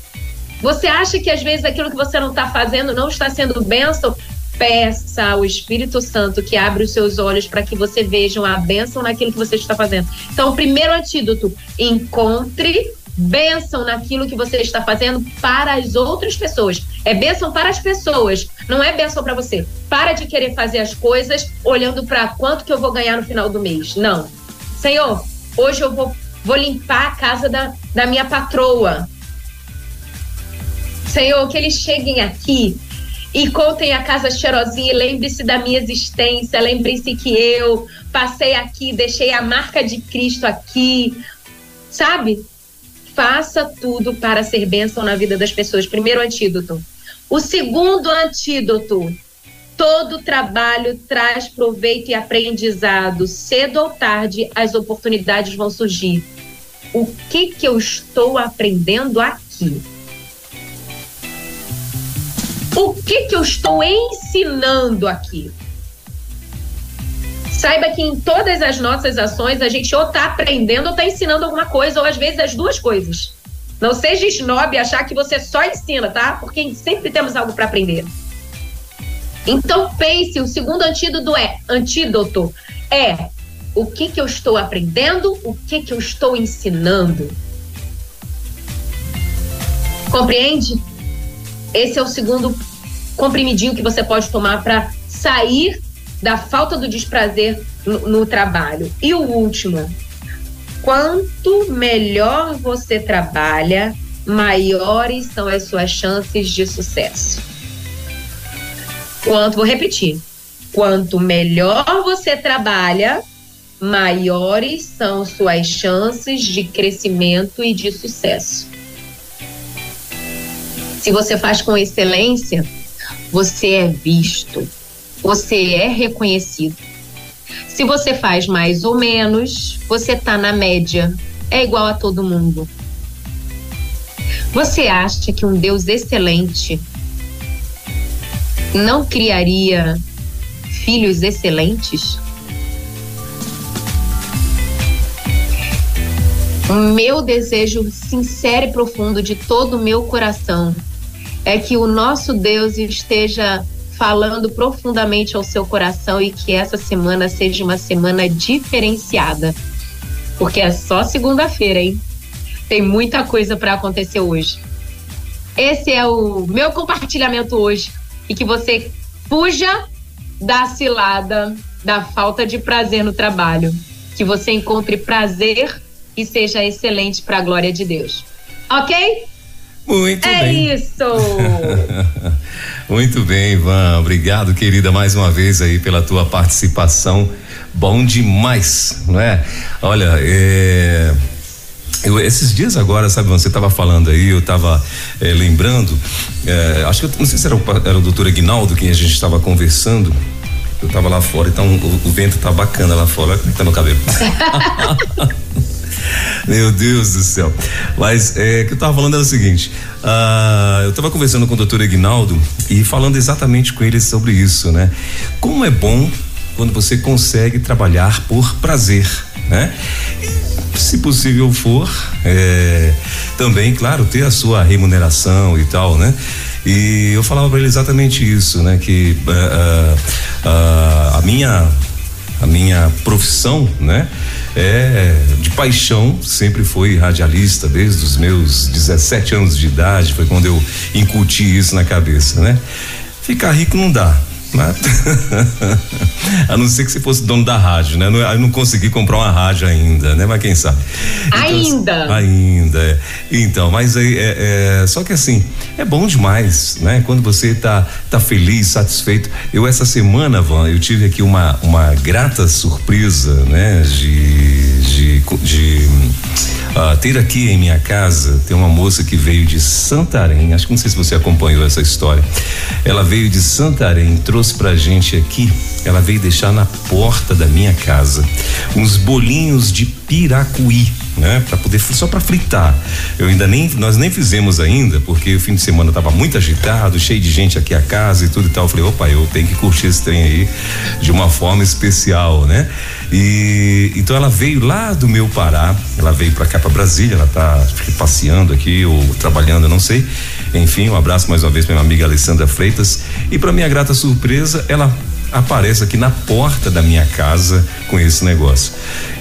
você acha que às vezes aquilo que você não está fazendo não está sendo bênção? Peça ao Espírito Santo que abra os seus olhos para que você veja a bênção naquilo que você está fazendo. Então, o primeiro antídoto: encontre bênção naquilo que você está fazendo para as outras pessoas. É bênção para as pessoas, não é bênção para você. Para de querer fazer as coisas olhando para quanto que eu vou ganhar no final do mês. Não. Senhor, hoje eu vou, vou limpar a casa da, da minha patroa. Senhor, que eles cheguem aqui e contem a casa cheirosinha, lembre-se da minha existência, lembre-se que eu passei aqui, deixei a marca de Cristo aqui, sabe? Faça tudo para ser bênção na vida das pessoas. Primeiro antídoto. O segundo antídoto. Todo trabalho traz proveito e aprendizado. Cedo ou tarde, as oportunidades vão surgir. O que que eu estou aprendendo aqui? O que que eu estou ensinando aqui? Saiba que em todas as nossas ações a gente ou está aprendendo ou está ensinando alguma coisa, ou às vezes as duas coisas. Não seja snob achar que você só ensina, tá? Porque sempre temos algo para aprender. Então pense, o segundo antídoto é antídoto é o que que eu estou aprendendo, o que que eu estou ensinando. Compreende? Esse é o segundo comprimidinho que você pode tomar para sair da falta do desprazer no, no trabalho. E o último, quanto melhor você trabalha, maiores são as suas chances de sucesso. Quanto, vou repetir, quanto melhor você trabalha, maiores são suas chances de crescimento e de sucesso. Se você faz com excelência, você é visto, você é reconhecido. Se você faz mais ou menos, você está na média, é igual a todo mundo. Você acha que um Deus excelente não criaria filhos excelentes? O meu desejo sincero e profundo de todo o meu coração é que o nosso Deus esteja falando profundamente ao seu coração e que essa semana seja uma semana diferenciada. Porque é só segunda-feira, hein? Tem muita coisa para acontecer hoje. Esse é o meu compartilhamento hoje e que você fuja da cilada, da falta de prazer no trabalho, que você encontre prazer e seja excelente para a glória de Deus. OK? Muito é bem. É isso. Muito bem, Ivan. Obrigado, querida, mais uma vez aí pela tua participação. Bom demais, não é? Olha, é... Eu, esses dias agora, sabe, você estava falando aí, eu estava é, lembrando, é, acho que não sei se era o, era o doutor Aguinaldo quem a gente estava conversando. Eu estava lá fora, então o, o, vento tá bacana lá fora. Olha como é que tá meu cabelo. Meu Deus do céu. Mas é, que eu estava falando era o seguinte: uh, eu estava conversando com o doutor Aguinaldo e falando exatamente com ele sobre isso, né? Como é bom quando você consegue trabalhar por prazer, né? E, se possível for, é, também, claro, ter a sua remuneração e tal, né? E eu falava para ele exatamente isso, né? Que uh, uh, a minha a minha profissão, né? É de paixão, sempre foi radialista desde os meus 17 anos de idade, foi quando eu incuti isso na cabeça, né? Ficar rico não dá, né? a não ser que você fosse dono da rádio, né? Eu não consegui comprar uma rádio ainda, né? Mas quem sabe? Então, ainda. Ainda. É. Então, mas aí é, é, só que assim, é bom demais, né? Quando você tá, tá feliz, satisfeito. Eu essa semana, Van, eu tive aqui uma, uma grata surpresa, né? de, de, de Uh, ter aqui em minha casa tem uma moça que veio de Santarém. Acho que não sei se você acompanhou essa história. Ela veio de Santarém, trouxe pra gente aqui. Ela veio deixar na porta da minha casa uns bolinhos de piracuí né? Para poder só para fritar. Eu ainda nem nós nem fizemos ainda, porque o fim de semana tava muito agitado, cheio de gente aqui a casa e tudo e tal. Eu falei, opa, eu tenho que curtir esse trem aí de uma forma especial, né? E então ela veio lá do meu Pará, ela veio para cá para Brasília, ela tá passeando aqui ou trabalhando, eu não sei. Enfim, um abraço mais uma vez para minha amiga Alessandra Freitas e para minha grata surpresa, ela aparece aqui na porta da minha casa com esse negócio.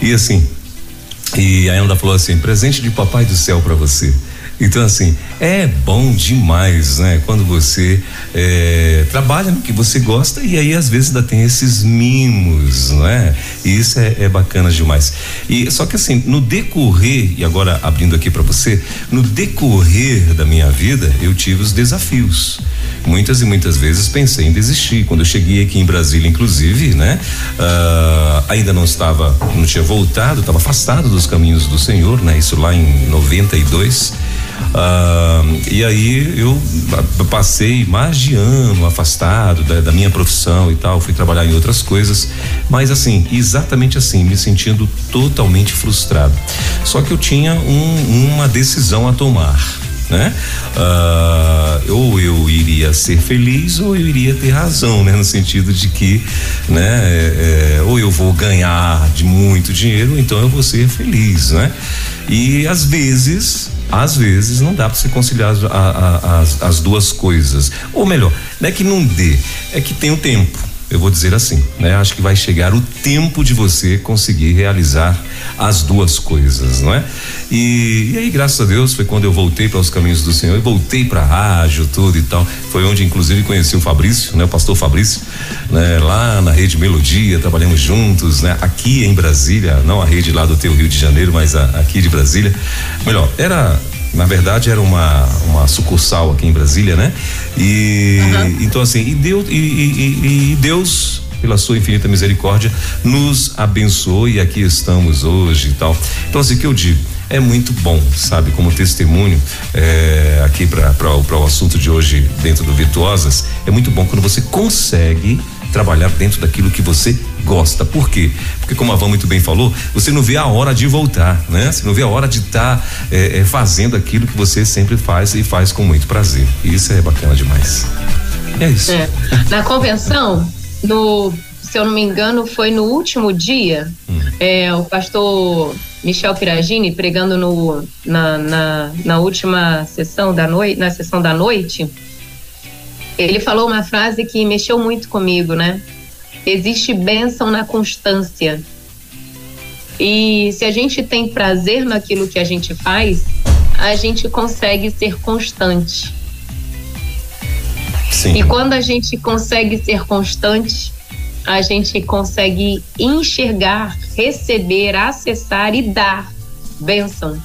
E assim, e a Anda falou assim: presente de papai do céu para você. Então, assim, é bom demais, né? Quando você é, trabalha no que você gosta e aí às vezes ainda tem esses mimos, não é? E isso é, é bacana demais. E só que assim, no decorrer, e agora abrindo aqui para você, no decorrer da minha vida, eu tive os desafios. Muitas e muitas vezes pensei em desistir. Quando eu cheguei aqui em Brasília, inclusive, né? Uh, ainda não estava, não tinha voltado, estava afastado dos caminhos do Senhor, né? Isso lá em 92. Uh, e aí eu passei mais de ano afastado da, da, minha profissão e tal, fui trabalhar em outras coisas, mas assim, exatamente assim, me sentindo totalmente frustrado. Só que eu tinha um, uma decisão a tomar né? Uh, ou eu iria ser feliz ou eu iria ter razão, né? No sentido de que, né? É, é, ou eu vou ganhar de muito dinheiro, então eu vou ser feliz, né? E às vezes às vezes não dá para se conciliar as, as, as, duas coisas. Ou melhor, não é que não dê, é que tem o tempo eu vou dizer assim, né? Acho que vai chegar o tempo de você conseguir realizar as duas coisas, não é? E, e aí, graças a Deus, foi quando eu voltei para os caminhos do Senhor e voltei para rádio, tudo e tal. Foi onde, inclusive, conheci o Fabrício, né? O pastor Fabrício, né? Lá na rede Melodia, trabalhamos juntos, né? Aqui em Brasília, não a rede lá do teu Rio de Janeiro, mas a, aqui de Brasília. Melhor, era na verdade era uma, uma sucursal aqui em Brasília, né? E uhum. então assim, e Deus, e, e, e, Deus pela sua infinita misericórdia nos abençoou e aqui estamos hoje e tal. Então assim que eu digo, é muito bom, sabe, como testemunho é, aqui para o assunto de hoje dentro do Virtuosas, é muito bom quando você consegue trabalhar dentro daquilo que você gosta. Por quê? Porque como a Van muito bem falou, você não vê a hora de voltar, né? Você não vê a hora de estar tá, é, é, fazendo aquilo que você sempre faz e faz com muito prazer. E isso é bacana demais. É isso. É. Na convenção, no, se eu não me engano, foi no último dia, hum. é, o pastor Michel Piragini pregando no, na, na, na última sessão da noite, na sessão da noite, ele falou uma frase que mexeu muito comigo, né? Existe bênção na constância. E se a gente tem prazer naquilo que a gente faz, a gente consegue ser constante. Sim. E quando a gente consegue ser constante, a gente consegue enxergar, receber, acessar e dar bênção.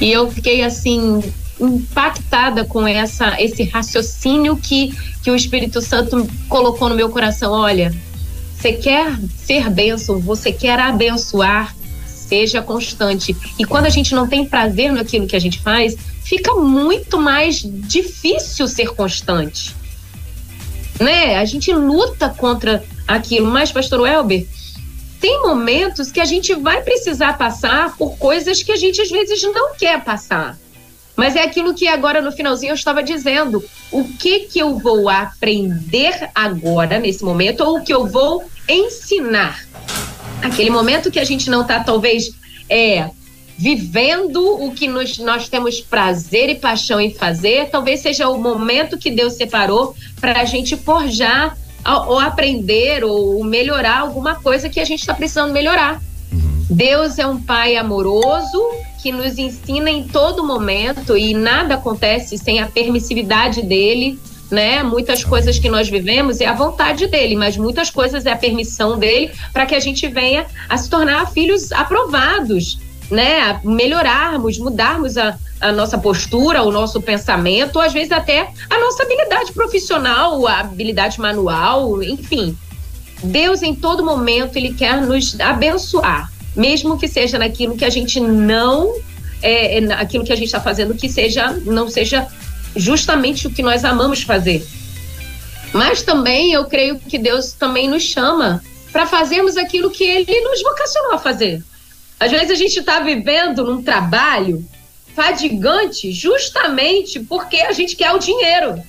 E eu fiquei assim impactada com essa esse raciocínio que que o Espírito Santo colocou no meu coração. Olha, você quer ser bênção, você quer abençoar, seja constante. E quando a gente não tem prazer naquilo que a gente faz, fica muito mais difícil ser constante. Né? A gente luta contra aquilo. Mas, pastor Welber, tem momentos que a gente vai precisar passar por coisas que a gente às vezes não quer passar. Mas é aquilo que agora no finalzinho eu estava dizendo. O que que eu vou aprender agora, nesse momento, ou o que eu vou ensinar? Aquele momento que a gente não está, talvez, é, vivendo o que nos, nós temos prazer e paixão em fazer, talvez seja o momento que Deus separou para a gente forjar ou aprender ou melhorar alguma coisa que a gente está precisando melhorar. Uhum. Deus é um pai amoroso que nos ensina em todo momento e nada acontece sem a permissividade dele, né? Muitas coisas que nós vivemos é a vontade dele, mas muitas coisas é a permissão dele para que a gente venha a se tornar filhos aprovados, né? A melhorarmos, mudarmos a, a nossa postura, o nosso pensamento, ou às vezes até a nossa habilidade profissional, a habilidade manual, enfim. Deus em todo momento ele quer nos abençoar mesmo que seja naquilo que a gente não é, é aquilo que a gente está fazendo que seja não seja justamente o que nós amamos fazer. Mas também eu creio que Deus também nos chama para fazermos aquilo que Ele nos vocacionou a fazer. Às vezes a gente está vivendo num trabalho fadigante justamente porque a gente quer o dinheiro.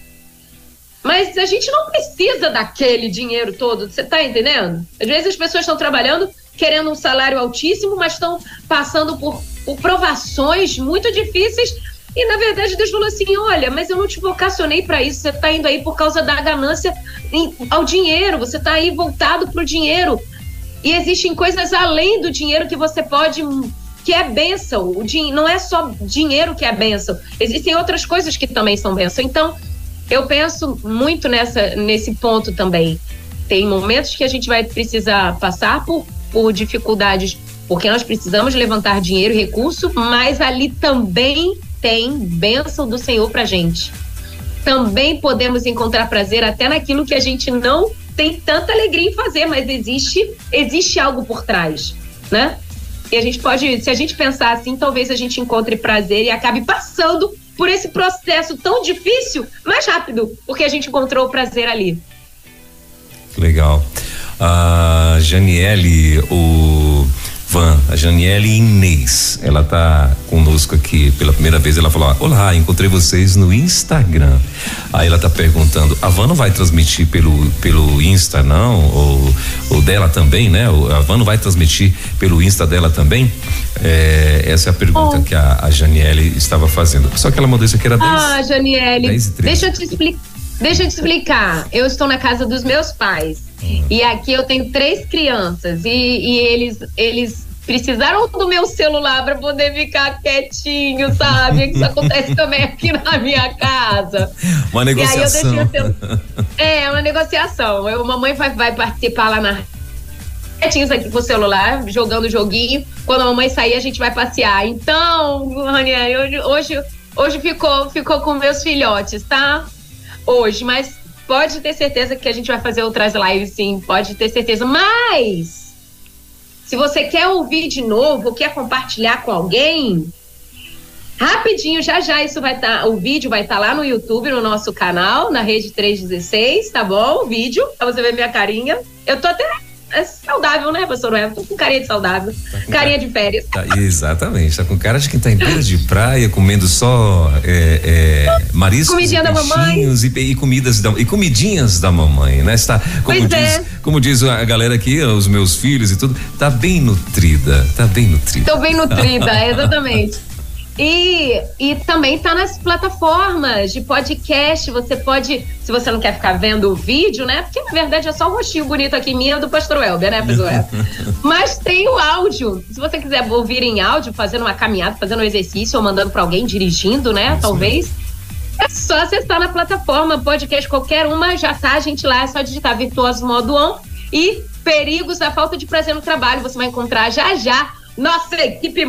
Mas a gente não precisa daquele dinheiro todo, você está entendendo? Às vezes as pessoas estão trabalhando querendo um salário altíssimo, mas estão passando por, por provações muito difíceis. E na verdade Deus falou assim: olha, mas eu não te vocacionei para isso. Você está indo aí por causa da ganância em, ao dinheiro. Você está aí voltado para o dinheiro. E existem coisas além do dinheiro que você pode que é bênção. O din não é só dinheiro que é bênção. Existem outras coisas que também são bênção. Então, eu penso muito nessa, nesse ponto também. Tem momentos que a gente vai precisar passar por por dificuldades, porque nós precisamos levantar dinheiro e recurso, mas ali também tem bênção do Senhor para gente. Também podemos encontrar prazer até naquilo que a gente não tem tanta alegria em fazer, mas existe existe algo por trás, né? E a gente pode, se a gente pensar assim, talvez a gente encontre prazer e acabe passando por esse processo tão difícil mais rápido, porque a gente encontrou o prazer ali. Legal a Janiele, o Van, a Janiele Inês, ela tá conosco aqui pela primeira vez. Ela falou: Olá, encontrei vocês no Instagram. Aí ela tá perguntando: a Van não vai transmitir pelo, pelo Insta, não? Ou, ou dela também, né? A Van não vai transmitir pelo Insta dela também? É, essa é a pergunta oh. que a, a Janiele estava fazendo. Só que ela mandou isso aqui era 10. Ah, Janiele, deixa eu te explicar. Deixa eu te explicar. Eu estou na casa dos meus pais. E aqui eu tenho três crianças e, e eles, eles precisaram do meu celular para poder ficar quietinho, sabe? Isso acontece também aqui na minha casa. Uma negociação. E aí eu deixei É, uma negociação. Eu, mamãe vai, vai participar lá na quietinhos aqui com o celular, jogando joguinho. Quando a mamãe sair, a gente vai passear. Então, Raniel, hoje, hoje, hoje ficou, ficou com meus filhotes, tá? Hoje, mas pode ter certeza que a gente vai fazer outras lives, sim, pode ter certeza. Mas, se você quer ouvir de novo, quer compartilhar com alguém, rapidinho, já já isso vai estar, tá, o vídeo vai estar tá lá no YouTube, no nosso canal, na Rede 316, tá bom? O vídeo, pra você ver minha carinha. Eu tô até é saudável, né, pastor Noel? Tô com carinha de saudável. Tá carinha de férias. Tá, exatamente. Tá com cara de quem tá em beira de praia, comendo só é, é, mariscos Comidinha da mamãe. E, e, comidas da, e comidinhas da mamãe, né? Está, como, pois diz, é. como diz a galera aqui, os meus filhos e tudo, tá bem nutrida. Tá bem nutrida. Tô bem nutrida, exatamente. E, e também está nas plataformas de podcast. Você pode, se você não quer ficar vendo o vídeo, né? Porque na verdade é só um rostinho bonito aqui minha do Pastor Welber, né, pessoal? Mas tem o áudio. Se você quiser ouvir em áudio, fazendo uma caminhada, fazendo um exercício ou mandando para alguém dirigindo, né? Talvez. É só acessar na plataforma podcast qualquer uma, já tá a gente lá, é só digitar Virtuoso Modo On e Perigos da Falta de Prazer no Trabalho. Você vai encontrar já já nossa equipe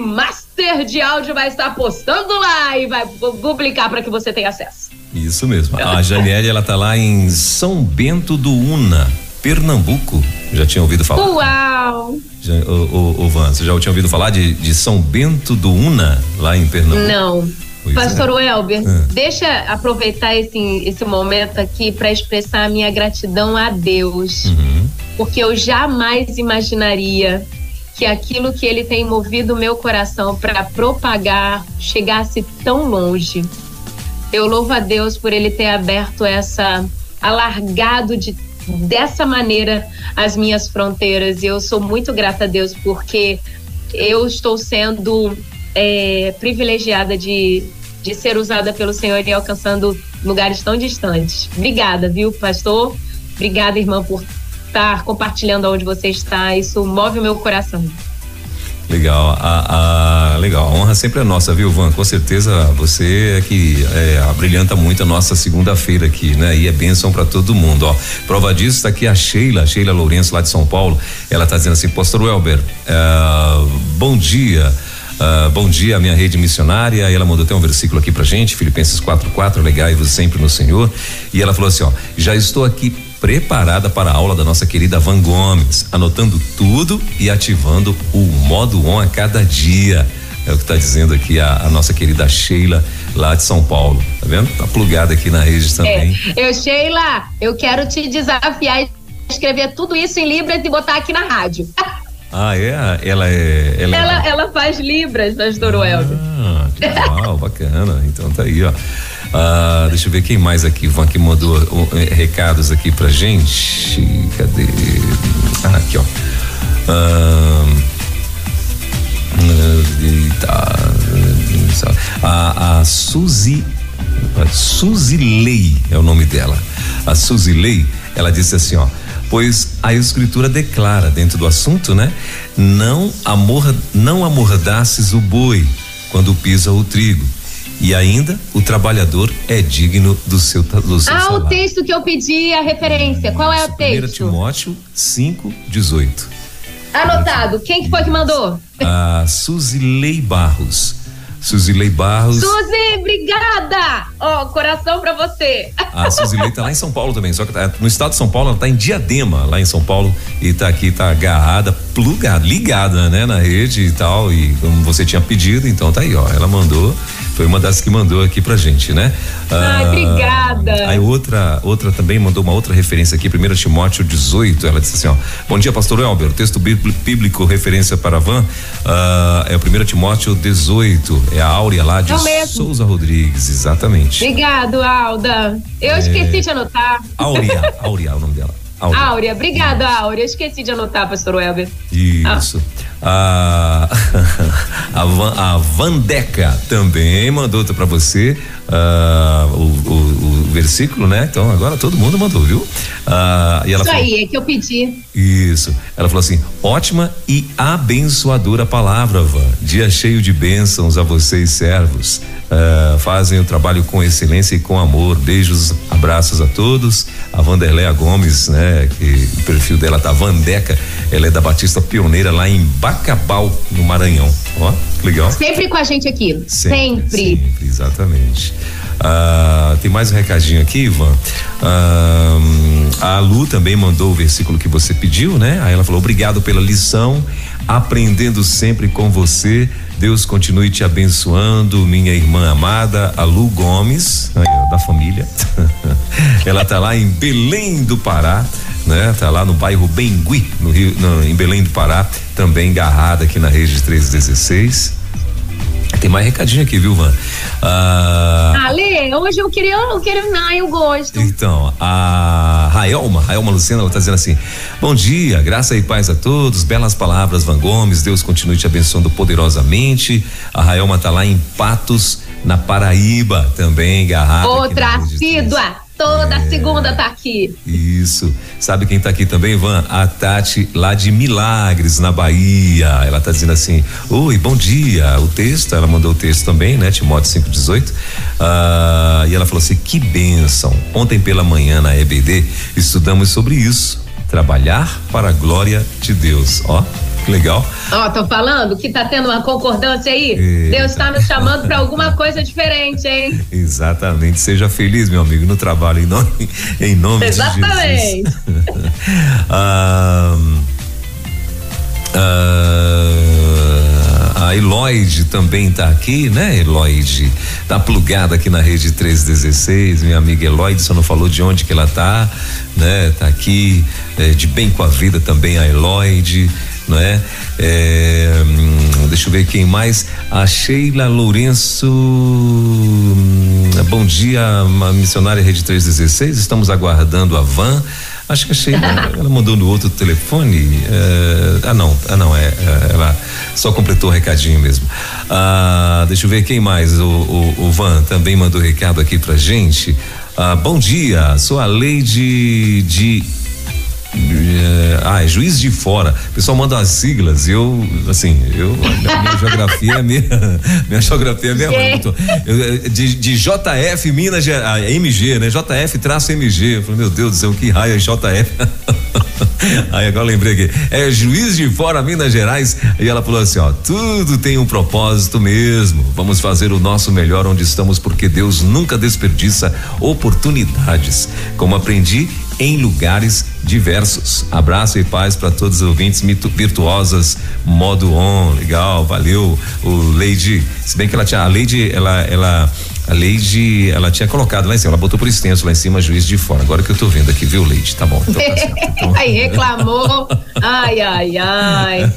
master de áudio vai estar postando lá e vai publicar para que você tenha acesso. Isso mesmo. A Janiele, ela tá lá em São Bento do Una. Pernambuco. Já tinha ouvido falar? Uau! Já, o, o, o Van, você já tinha ouvido falar de, de São Bento do Una, lá em Pernambuco? Não. Pois Pastor é. Welber, é. deixa aproveitar esse, esse momento aqui para expressar a minha gratidão a Deus. Uhum. Porque eu jamais imaginaria que aquilo que ele tem movido o meu coração para propagar chegasse tão longe. Eu louvo a Deus por ele ter aberto essa alargado de dessa maneira as minhas fronteiras. E eu sou muito grata a Deus porque eu estou sendo é, privilegiada de, de ser usada pelo Senhor e alcançando lugares tão distantes. Obrigada, viu, pastor? Obrigada, irmã, por estar compartilhando onde você está. Isso move o meu coração. Legal, a, a, legal. A honra sempre é nossa, viu, Van? Com certeza você é que é, abrilhanta muito a nossa segunda-feira aqui, né? E é bênção para todo mundo, ó. Prova disso está aqui a Sheila, Sheila Lourenço, lá de São Paulo. Ela tá dizendo assim, Pastor Welber, uh, bom dia. Uh, bom dia, minha rede missionária. Ela mandou até um versículo aqui pra gente, Filipenses 4:4, legai-vos sempre no Senhor. E ela falou assim, ó, já estou aqui preparada para a aula da nossa querida Van Gomes, anotando tudo e ativando o modo on a cada dia. É o que está dizendo aqui a, a, nossa querida Sheila, lá de São Paulo. Tá vendo? Tá plugada aqui na rede também. É. Eu, Sheila, eu quero te desafiar e escrever tudo isso em Libras e botar aqui na rádio. Ah, é? Ela é. Ela, ela, é... ela faz Libras, ah, Welber. Ah, que legal, bacana. Então tá aí, ó. Ah, deixa eu ver quem mais aqui, Van, que mandou uh, recados aqui pra gente. Cadê? Ah, aqui, ó. Ah, a, a Suzy Lei é o nome dela. A Suzy Lei, ela disse assim, ó, pois a escritura declara dentro do assunto, né? Não amor, não amordaces o boi quando pisa o trigo e ainda, o trabalhador é digno do seu, do seu ah, salário. o texto que eu pedi, a referência. Qual é o texto? 1 Timóteo 5, 18. Anotado. Quem que foi que mandou? A Suzilei Barros. Suzilei Barros. Suzy, obrigada! Ó, oh, coração pra você. A Suzilei tá lá em São Paulo também, só que tá no estado de São Paulo, ela tá em Diadema, lá em São Paulo, e tá aqui, tá agarrada, plugada, ligada, né, na rede e tal, e como você tinha pedido, então tá aí, ó, ela mandou foi uma das que mandou aqui pra gente, né? Ai, ah, obrigada. Aí outra, outra também mandou uma outra referência aqui, 1 Timóteo 18. Ela disse assim: ó, Bom dia, pastor Elber. Texto bíblico referência para a van uh, é o 1 Timóteo 18. É a Áurea lá de é Souza Rodrigues, exatamente. Obrigado, Alda. Eu é... esqueci de anotar. Áurea, Áurea é o nome dela. Áurea. Áurea, obrigada, Áurea. Esqueci de anotar, pastor Welber. Isso. Ah. A, Van, a Vandeca também mandou para você o, o, versículo, né? Então agora todo mundo mandou, viu? Uh, e ela Isso falou, aí, é que eu pedi. Isso. Ela falou assim: ótima e abençoadora palavra, Van. Dia cheio de bênçãos a vocês, servos. Uh, fazem o trabalho com excelência e com amor. Beijos, abraços a todos. A Vanderléa Gomes, né? Que o perfil dela tá Vandeca. Ela é da Batista Pioneira lá em Bacabal, no Maranhão. Ó, legal. Sempre com a gente aqui. Sempre. Sempre, sempre exatamente. Ah, tem mais um recadinho aqui, Ivan. Ah, a Lu também mandou o versículo que você pediu, né? Aí ela falou: obrigado pela lição, aprendendo sempre com você. Deus continue te abençoando, minha irmã amada, a Lu Gomes, da família. ela tá lá em Belém do Pará, né? Tá lá no bairro Bengui, no Rio, em Belém do Pará, também garrada aqui na rede 316. Tem mais recadinho aqui, viu, Van? Ah, ah Lê, hoje eu queria, eu queria, não, eu gosto. Então, a Raelma, Raelma Luciana, ela tá dizendo assim: Bom dia, graça e paz a todos, belas palavras, Van Gomes, Deus continue te abençoando poderosamente. A Raelma tá lá em Patos, na Paraíba, também, garrada. Outra assídua. Toda segunda tá aqui. Isso. Sabe quem tá aqui também, Ivan? A Tati, lá de Milagres, na Bahia. Ela tá dizendo assim: Oi, bom dia. O texto, ela mandou o texto também, né? Timóteo 518. Ah, e ela falou assim: Que bênção. Ontem pela manhã na EBD estudamos sobre isso. Trabalhar para a glória de Deus. Ó, Legal. Ó, tô falando que tá tendo uma concordância aí. Deus está nos chamando para alguma coisa diferente, hein? Exatamente. Seja feliz, meu amigo, no trabalho, em nome, em nome Exatamente. de Jesus. ah, ah, a Eloide também tá aqui, né, Eloide? Tá plugada aqui na rede 316, minha amiga Eloide, só não falou de onde que ela tá, né? Tá aqui, é, de bem com a vida também a Eloide não é? é hum, deixa eu ver quem mais. A Sheila Lourenço. Hum, bom dia, missionária Rede 316. Estamos aguardando a van. Acho que a Sheila, ela mandou no outro telefone. É, ah, não, ah, não, é, é, ela só completou o recadinho mesmo. Ah, deixa eu ver quem mais. O, o, o Van também mandou recado aqui pra gente. Ah, bom dia, sou a Leide de ah, é juiz de fora. O pessoal manda as siglas. Eu, assim, eu, a minha geografia é minha, minha geografia é minha eu, de, de JF Minas Gerais, ah, MG, né? JF traço MG. Eu falei, meu Deus do céu, que raio é JF? Aí agora lembrei aqui. É juiz de fora Minas Gerais. E ela falou assim: ó, tudo tem um propósito mesmo. Vamos fazer o nosso melhor onde estamos, porque Deus nunca desperdiça oportunidades. Como aprendi em lugares diversos. Abraço e paz para todos os ouvintes virtuosas modo on, legal, valeu. O Lady, se bem que ela tinha a Lady, ela ela a Leide, ela tinha colocado lá em cima, ela botou por extenso lá em cima, juiz de fora. Agora que eu tô vendo aqui, viu, Leide? Tá bom. Então tá então... Aí reclamou. Ai, ai, ai.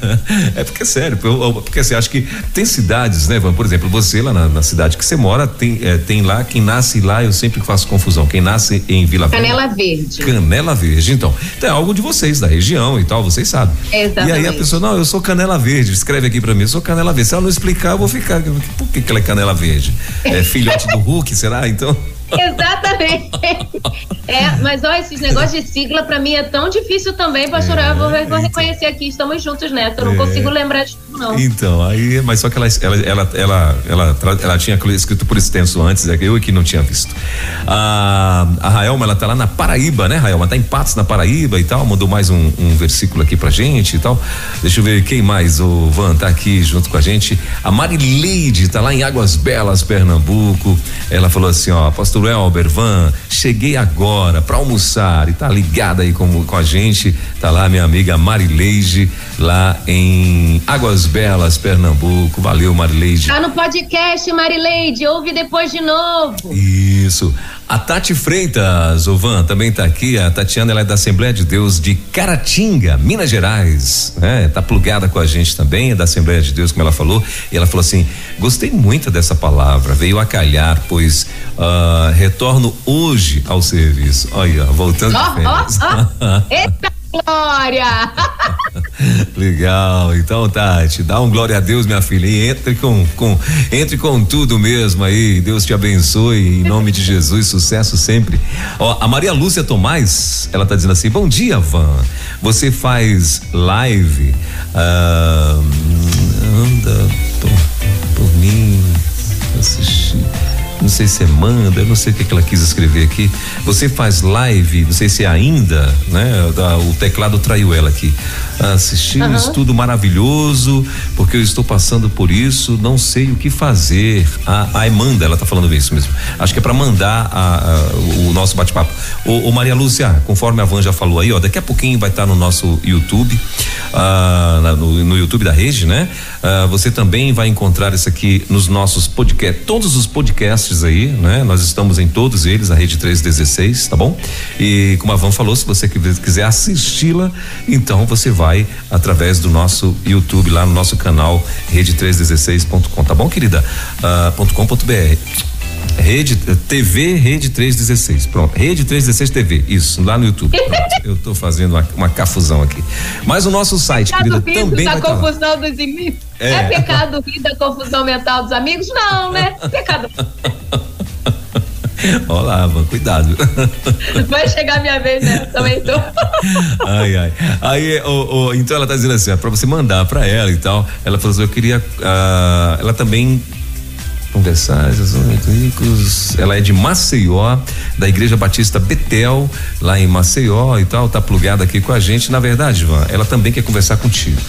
É porque é sério, porque assim, acho que tem cidades, né, Por exemplo, você lá na, na cidade que você mora, tem, é, tem lá, quem nasce lá, eu sempre faço confusão. Quem nasce em Vila Canela Verde. Canela Verde, então. Então é algo de vocês, da região e tal, vocês sabem. Exatamente. E aí a pessoa, não, eu sou Canela Verde, escreve aqui pra mim, eu sou Canela Verde. Se ela não explicar, eu vou ficar. Por que, que ela é Canela Verde? É filhote do Hulk, será? Então. Exatamente. É, mas ó, esses negócios de sigla para mim é tão difícil também, pastor. É, eu vou, vou então. reconhecer aqui, estamos juntos nessa. Eu não é. consigo lembrar de tudo, não. Então, aí, mas só que ela, ela, ela, ela, ela, ela tinha escrito por extenso antes, é que eu que não tinha visto. A, a Raelma, ela tá lá na Paraíba, né, Raelma? Tá em Patos na Paraíba e tal. Mandou mais um, um versículo aqui pra gente e tal. Deixa eu ver quem mais. O Van tá aqui junto com a gente. A Marileide tá lá em Águas Belas, Pernambuco. Ela falou assim: ó, pastor Elber, Van, cheguei agora para almoçar e tá ligada aí com, com a gente. Tá lá minha amiga Marileide, lá em Águas Belas, Pernambuco. Valeu, Marileide. Tá no podcast, Marileide, ouve depois de novo. Isso. A Tati Freitas, Ovan, também tá aqui. A Tatiana, ela é da Assembleia de Deus de Caratinga, Minas Gerais. Né? Tá plugada com a gente também, é da Assembleia de Deus, como ela falou. E ela falou assim: gostei muito dessa palavra, veio a calhar, pois uh, retorno hoje ao serviço. Olha, voltando oh. Oh, oh. Eita! Glória! Legal, então Tati, dá um glória a Deus, minha filha, e entre com, com, entre com tudo mesmo aí, Deus te abençoe, em nome de Jesus, sucesso sempre. Ó, a Maria Lúcia Tomás, ela tá dizendo assim, bom dia, Van, você faz live, ah, anda por, por mim, assistir não sei se é Manda, eu não sei o que, que ela quis escrever aqui. Você faz live, não sei se é ainda, né? O teclado traiu ela aqui. Assisti uhum. um estudo maravilhoso, porque eu estou passando por isso, não sei o que fazer. A, a Emanda, ela está falando isso mesmo. Acho que é para mandar a, a, o nosso bate-papo. Ô, Maria Lúcia, conforme a Van já falou aí, ó, daqui a pouquinho vai estar tá no nosso YouTube, ah, no, no, YouTube da rede, né? Ah, você também vai encontrar isso aqui nos nossos podcasts, todos os podcasts aí, né? Nós estamos em todos eles, a Rede 316, tá bom? E como a Van falou, se você quiser assisti-la, então você vai através do nosso YouTube lá no nosso canal rede316.com, tá bom, querida? Uh, .com.br. Rede TV Rede 316. Pronto, Rede 316 TV. Isso, lá no YouTube. Pronto, eu tô fazendo uma, uma cafusão aqui. Mas o nosso site, pecado querida, também da vai tá confusão dos inimigos. É. é pecado rir da confusão mental dos amigos? Não, né? Pecado. Olá, mano, cuidado. Vai chegar minha vez, né? Também tô. ai, ai. Aí, oh, oh, então ela tá dizendo assim, para você mandar para ela e tal. Ela falou assim, eu queria, uh, ela também conversar, ricos. Ela é de Maceió, da Igreja Batista Betel, lá em Maceió e tal, tá plugada aqui com a gente. Na verdade, Ivan, ela também quer conversar contigo.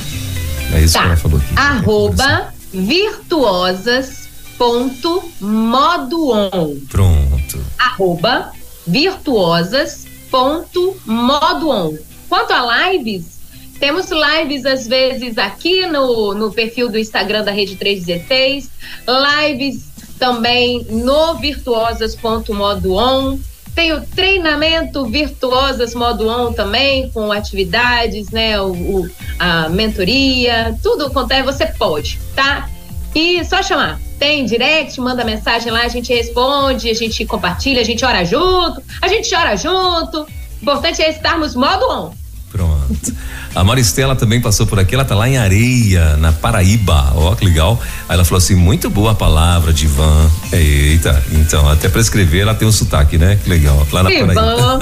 É isso tá. que ela falou aqui. Arroba virtuosas.modoon. Pronto. Arroba virtuosas.modoon. Quanto a lives, temos lives às vezes aqui no, no perfil do Instagram da Rede 316, lives também no virtuosas.modoon. Tem o treinamento Virtuosas Modo On também, com atividades, né? O, o, a mentoria, tudo acontece, você pode, tá? E só chamar. Tem direct, manda mensagem lá, a gente responde, a gente compartilha, a gente ora junto, a gente chora junto. O importante é estarmos modo on. Pronto. A Maristela também passou por aqui, ela tá lá em Areia, na Paraíba. Ó, que legal. Aí ela falou assim: muito boa a palavra de Van. Eita, então, até para escrever ela tem um sotaque, né? Que legal. Lá na que Paraíba.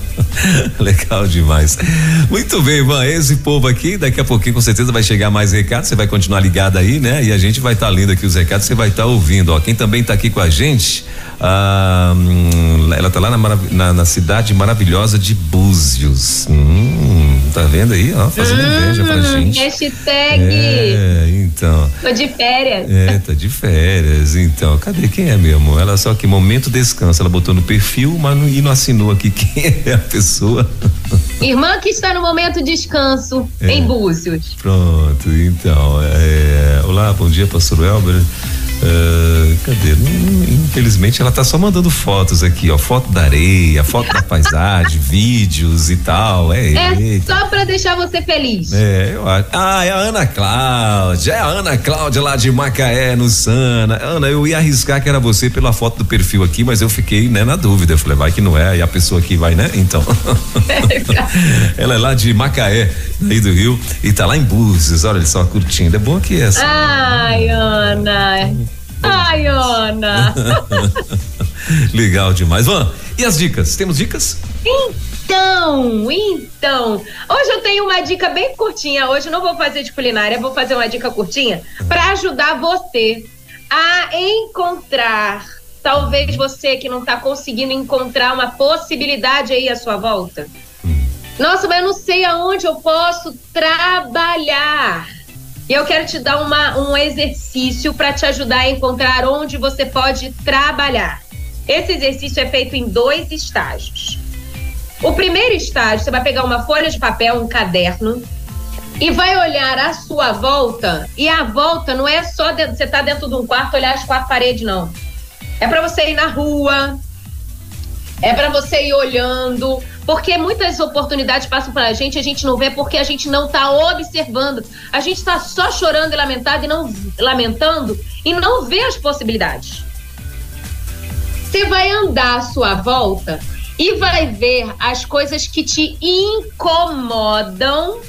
legal demais. Muito bem, Van. Esse povo aqui, daqui a pouquinho com certeza vai chegar mais recados. Você vai continuar ligado aí, né? E a gente vai estar tá lendo aqui os recados, você vai estar tá ouvindo. Ó, quem também está aqui com a gente, ah, hum, ela está lá na, na, na, cidade maravilhosa de Búzios. Hum, tá vendo aí, ó, fazendo hum, inveja pra gente. Hashtag. É, então. Tô de férias. É, tá de férias, então. Cadê quem é mesmo? Ela só que momento descanso, ela botou no perfil, mas não, e não assinou aqui quem é a pessoa. Irmã que está no momento descanso é. em Búzios. Pronto, então. É, olá, bom dia, pastor Elber. Uh, cadê? Infelizmente ela tá só mandando fotos aqui, ó. Foto da areia, foto da paisagem, vídeos e tal. É, é só pra deixar você feliz. É, eu acho. Ah, é a Ana Cláudia. É a Ana Cláudia lá de Macaé, no Sana. Ana, eu ia arriscar que era você pela foto do perfil aqui, mas eu fiquei, né, na dúvida. Eu falei, vai que não é, e a pessoa aqui vai, né? Então. ela é lá de Macaé, aí do Rio, e tá lá em Búzios. Olha só curtindo. É bom que essa. Ai, Ana. Ai, Ana. Legal demais. Van, e as dicas? Temos dicas? Então, então, hoje eu tenho uma dica bem curtinha. Hoje eu não vou fazer de culinária, vou fazer uma dica curtinha para ajudar você a encontrar, talvez você que não está conseguindo encontrar uma possibilidade aí à sua volta. Nossa, mas eu não sei aonde eu posso trabalhar. E eu quero te dar uma, um exercício para te ajudar a encontrar onde você pode trabalhar. Esse exercício é feito em dois estágios. O primeiro estágio, você vai pegar uma folha de papel, um caderno, e vai olhar à sua volta. E a volta não é só dentro, você tá dentro de um quarto, olhar as quatro paredes, não. É para você ir na rua, é para você ir olhando, porque muitas oportunidades passam para a gente, a gente não vê porque a gente não está observando. A gente está só chorando e e não lamentando e não vê as possibilidades. Você vai andar à sua volta e vai ver as coisas que te incomodam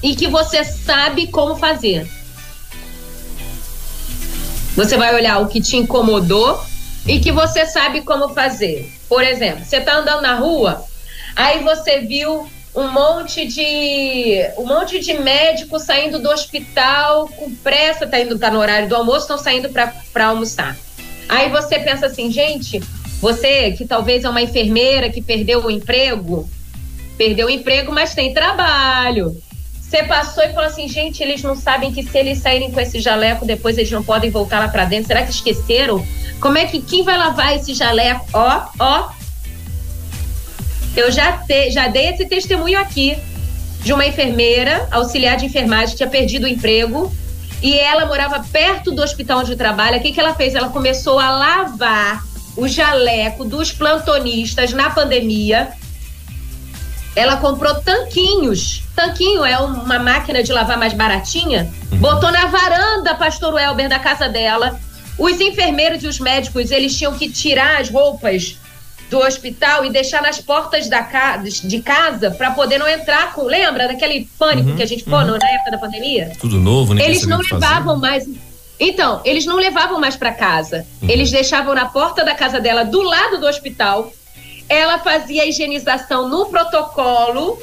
e que você sabe como fazer. Você vai olhar o que te incomodou e que você sabe como fazer. Por exemplo, você está andando na rua, aí você viu um monte de um monte de médicos saindo do hospital com pressa, tá indo tá no horário do almoço, estão saindo para almoçar. Aí você pensa assim, gente, você que talvez é uma enfermeira que perdeu o emprego, perdeu o emprego, mas tem trabalho. Você passou e falou assim, gente, eles não sabem que se eles saírem com esse jaleco, depois eles não podem voltar lá para dentro. Será que esqueceram? Como é que quem vai lavar esse jaleco? Ó, ó. Eu já, te, já dei esse testemunho aqui de uma enfermeira, auxiliar de enfermagem, que tinha perdido o emprego e ela morava perto do hospital onde trabalha. O que, que ela fez? Ela começou a lavar o jaleco dos plantonistas na pandemia ela comprou tanquinhos. Tanquinho é uma máquina de lavar mais baratinha. Uhum. Botou na varanda, pastor Welber, da casa dela. Os enfermeiros e os médicos, eles tinham que tirar as roupas do hospital e deixar nas portas da ca de casa para poder não entrar com. Lembra daquele pânico uhum, que a gente ficou uhum. na época da pandemia? Tudo novo, né? Eles não levavam mais. Então, eles não levavam mais para casa. Uhum. Eles deixavam na porta da casa dela, do lado do hospital, ela fazia a higienização no protocolo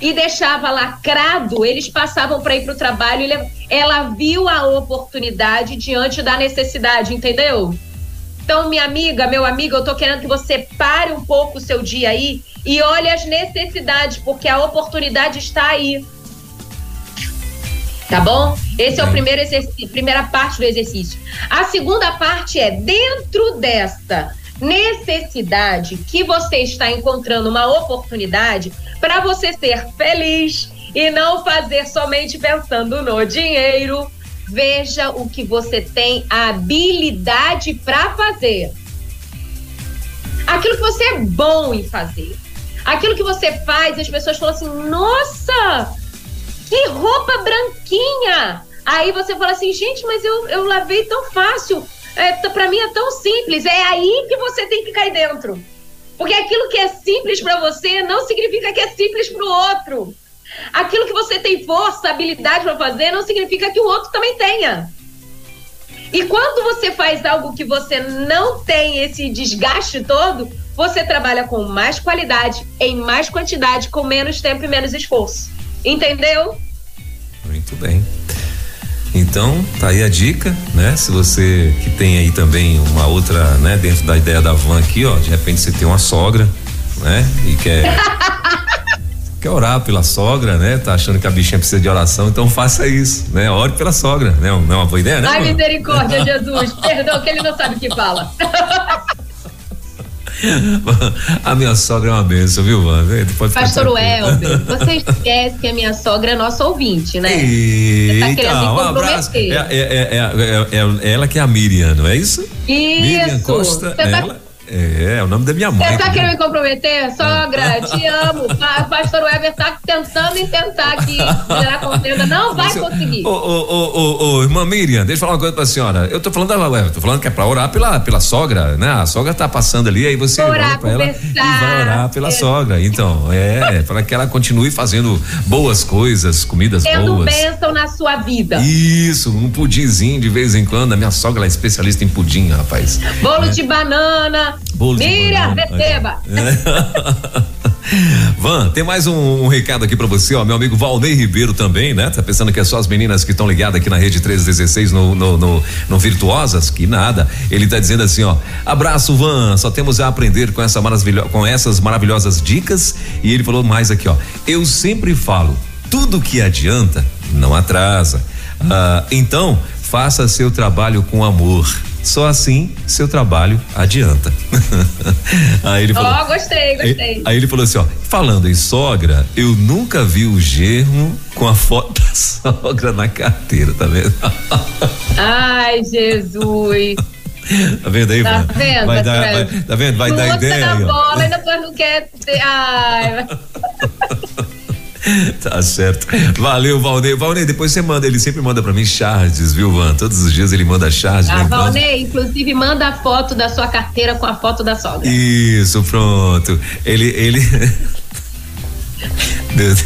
e deixava lacrado, eles passavam para ir para o trabalho e ela viu a oportunidade diante da necessidade, entendeu? Então, minha amiga, meu amigo, eu tô querendo que você pare um pouco o seu dia aí e olhe as necessidades, porque a oportunidade está aí. Tá bom? Esse é o primeiro exercício, primeira parte do exercício. A segunda parte é dentro desta necessidade que você está encontrando uma oportunidade para você ser feliz e não fazer somente pensando no dinheiro. Veja o que você tem a habilidade para fazer. Aquilo que você é bom em fazer. Aquilo que você faz, as pessoas falam assim: nossa, que roupa branquinha! Aí você fala assim, gente, mas eu, eu lavei tão fácil. É, para mim é tão simples. É aí que você tem que cair dentro. Porque aquilo que é simples para você não significa que é simples para o outro. Aquilo que você tem força, habilidade para fazer, não significa que o outro também tenha. E quando você faz algo que você não tem esse desgaste todo, você trabalha com mais qualidade, em mais quantidade, com menos tempo e menos esforço. Entendeu? Muito bem. Então, tá aí a dica, né? Se você que tem aí também uma outra, né, dentro da ideia da van aqui, ó, de repente você tem uma sogra, né? E quer quer orar pela sogra, né? Tá achando que a bichinha precisa de oração, então faça isso, né? Ore pela sogra, né? Não é uma boa ideia, né? Ai, misericórdia, Jesus. Perdão que ele não sabe o que fala. a minha sogra é uma benção, viu? Pode Pastor Welber, você esquece que a minha sogra é nossa ouvinte, né? E... Tá então, um abraço. É, é, é, é, ela que é a Miriam, não é isso? Isso. Miriam Costa. Você tá é, é o nome da minha mãe. Você tá querendo me comprometer? Sogra, te amo. O pastor Weber tá tentando intentar aqui gerar contenda. Não vai conseguir. Ô, ô, ô, ô, irmã Miriam, deixa eu falar uma coisa pra senhora. Eu tô falando da Weber, tô falando que é pra orar pela, pela sogra, né? A sogra tá passando ali, aí você orar, pra ela e vai orar pela é. sogra. Então, é, para que ela continue fazendo boas coisas, comidas Tendo boas. Tendo bênção na sua vida. Isso, um pudinzinho de vez em quando. A minha sogra é especialista em pudim, rapaz. Bolo é. de banana, Bolo Mira, receba. Van, tem mais um, um recado aqui para você, ó. Meu amigo Valnei Ribeiro também, né? Tá pensando que é só as meninas que estão ligadas aqui na rede 1316 no, no, no, no, Virtuosas? Que nada. Ele tá dizendo assim, ó. Abraço, Van. Só temos a aprender com, essa maravilho, com essas maravilhosas dicas. E ele falou mais aqui, ó. Eu sempre falo, tudo que adianta não atrasa. Ah, então, faça seu trabalho com amor. Só assim seu trabalho adianta. aí ele falou. Ó, oh, gostei, gostei. Aí ele falou assim, ó, falando em sogra, eu nunca vi o germo com a foto da sogra na carteira, tá vendo? Ai, Jesus. Tá vendo aí? Tá vendo? Vai dar, vai, tá vendo? Vai dar ideia. Na bola e depois não quer ter. Ai. tá certo. Valeu, Valnei. Valnei, depois você manda, ele sempre manda pra mim charges, viu, Van? Todos os dias ele manda charges. Ah, Valnei, inclusive manda a foto da sua carteira com a foto da sogra. Isso, pronto. Ele, ele. Meu Deus.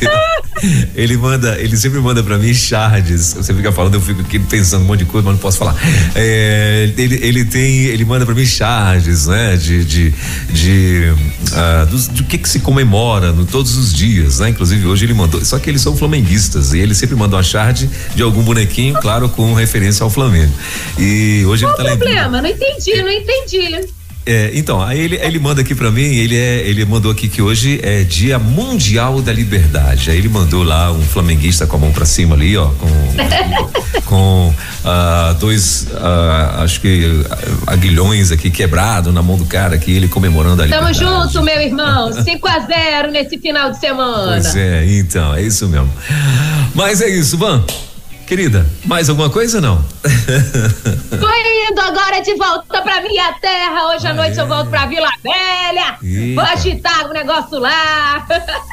Ele manda, ele sempre manda para mim charges. Você fica falando, eu fico aqui pensando um monte de coisa, mas não posso falar. É, ele, ele tem, ele manda para mim charges, né? De, de, de uh, do, do, que que se comemora no, todos os dias, né? Inclusive hoje ele mandou. Só que eles são flamenguistas e ele sempre manda uma charge de algum bonequinho, claro, com referência ao Flamengo. E hoje Qual ele tá o problema? Não entendi, não entendi. É, então, aí ele, ele manda aqui para mim, ele é, ele mandou aqui que hoje é Dia Mundial da Liberdade. Aí ele mandou lá um flamenguista com a mão para cima ali, ó, com com uh, dois, uh, acho que uh, aguilhões aqui quebrado na mão do cara aqui, ele comemorando a Tamo junto, meu irmão. 5 a 0 nesse final de semana. Pois é, então, é isso mesmo. Mas é isso, Van. Querida, mais alguma coisa não? Tô indo agora de volta pra minha terra. Hoje ah, à noite é? eu volto pra Vila Velha. Eita. Vou agitar o negócio lá.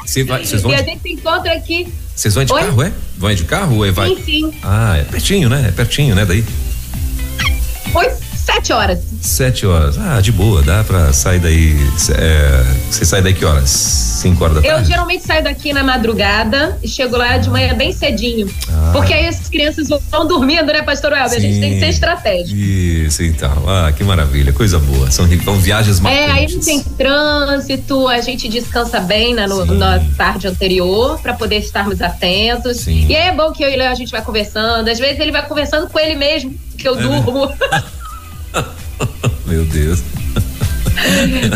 Cê vai, vão e a gente se encontra aqui. Vocês vão de Oi? carro, é? Vão de carro ou é vai? Sim, sim. Ah, é pertinho, né? É pertinho, né? Daí. Oi. Sete horas. Sete horas. Ah, de boa, dá pra sair daí. É, você sai daí que horas? Cinco horas da tarde? Eu geralmente saio daqui na madrugada e chego lá de manhã bem cedinho. Ah. Porque aí as crianças vão dormindo, né, pastor Welber? A gente tem que ser estratégico. Isso, então. Ah, que maravilha, coisa boa. São, são viagens marcantes. É, aí não tem trânsito, a gente descansa bem né, no, na tarde anterior para poder estarmos atentos. Sim. E aí é bom que eu e Léo a gente vai conversando. Às vezes ele vai conversando com ele mesmo, que eu é, né? durmo. Né? Meu Deus.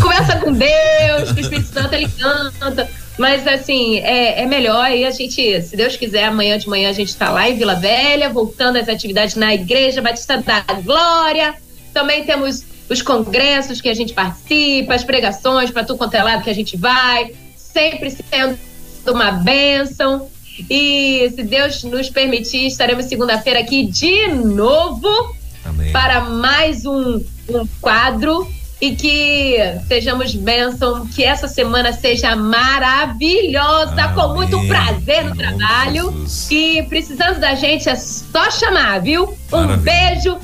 Conversa com Deus, que o Espírito Santo ele canta. Mas assim, é, é melhor aí a gente, se Deus quiser, amanhã de manhã a gente tá lá em Vila Velha, voltando às atividades na Igreja Batista da Glória. Também temos os congressos que a gente participa, as pregações para tudo quanto é lado que a gente vai, sempre sendo uma bênção. E se Deus nos permitir, estaremos segunda-feira aqui de novo Amém. para mais um, um quadro e que sejamos bênção, que essa semana seja maravilhosa, Amém. com muito prazer no trabalho. E precisando da gente é só chamar, viu? Maravilha. Um beijo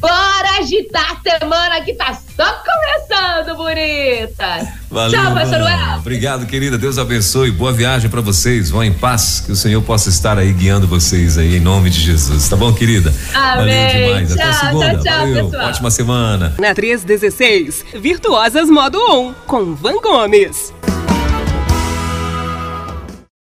Bora agitar a semana que tá só começando, bonita. Valeu, Tchau, pastor Well. Obrigado, querida. Deus abençoe. Boa viagem para vocês. Vão em paz. Que o Senhor possa estar aí guiando vocês aí em nome de Jesus. Tá bom, querida? Amém. Valeu demais. Tchau, Até segunda. Tchau, tchau, Valeu. pessoal. Ótima semana. Na 316, Virtuosas Modo 1, com Van Gomes.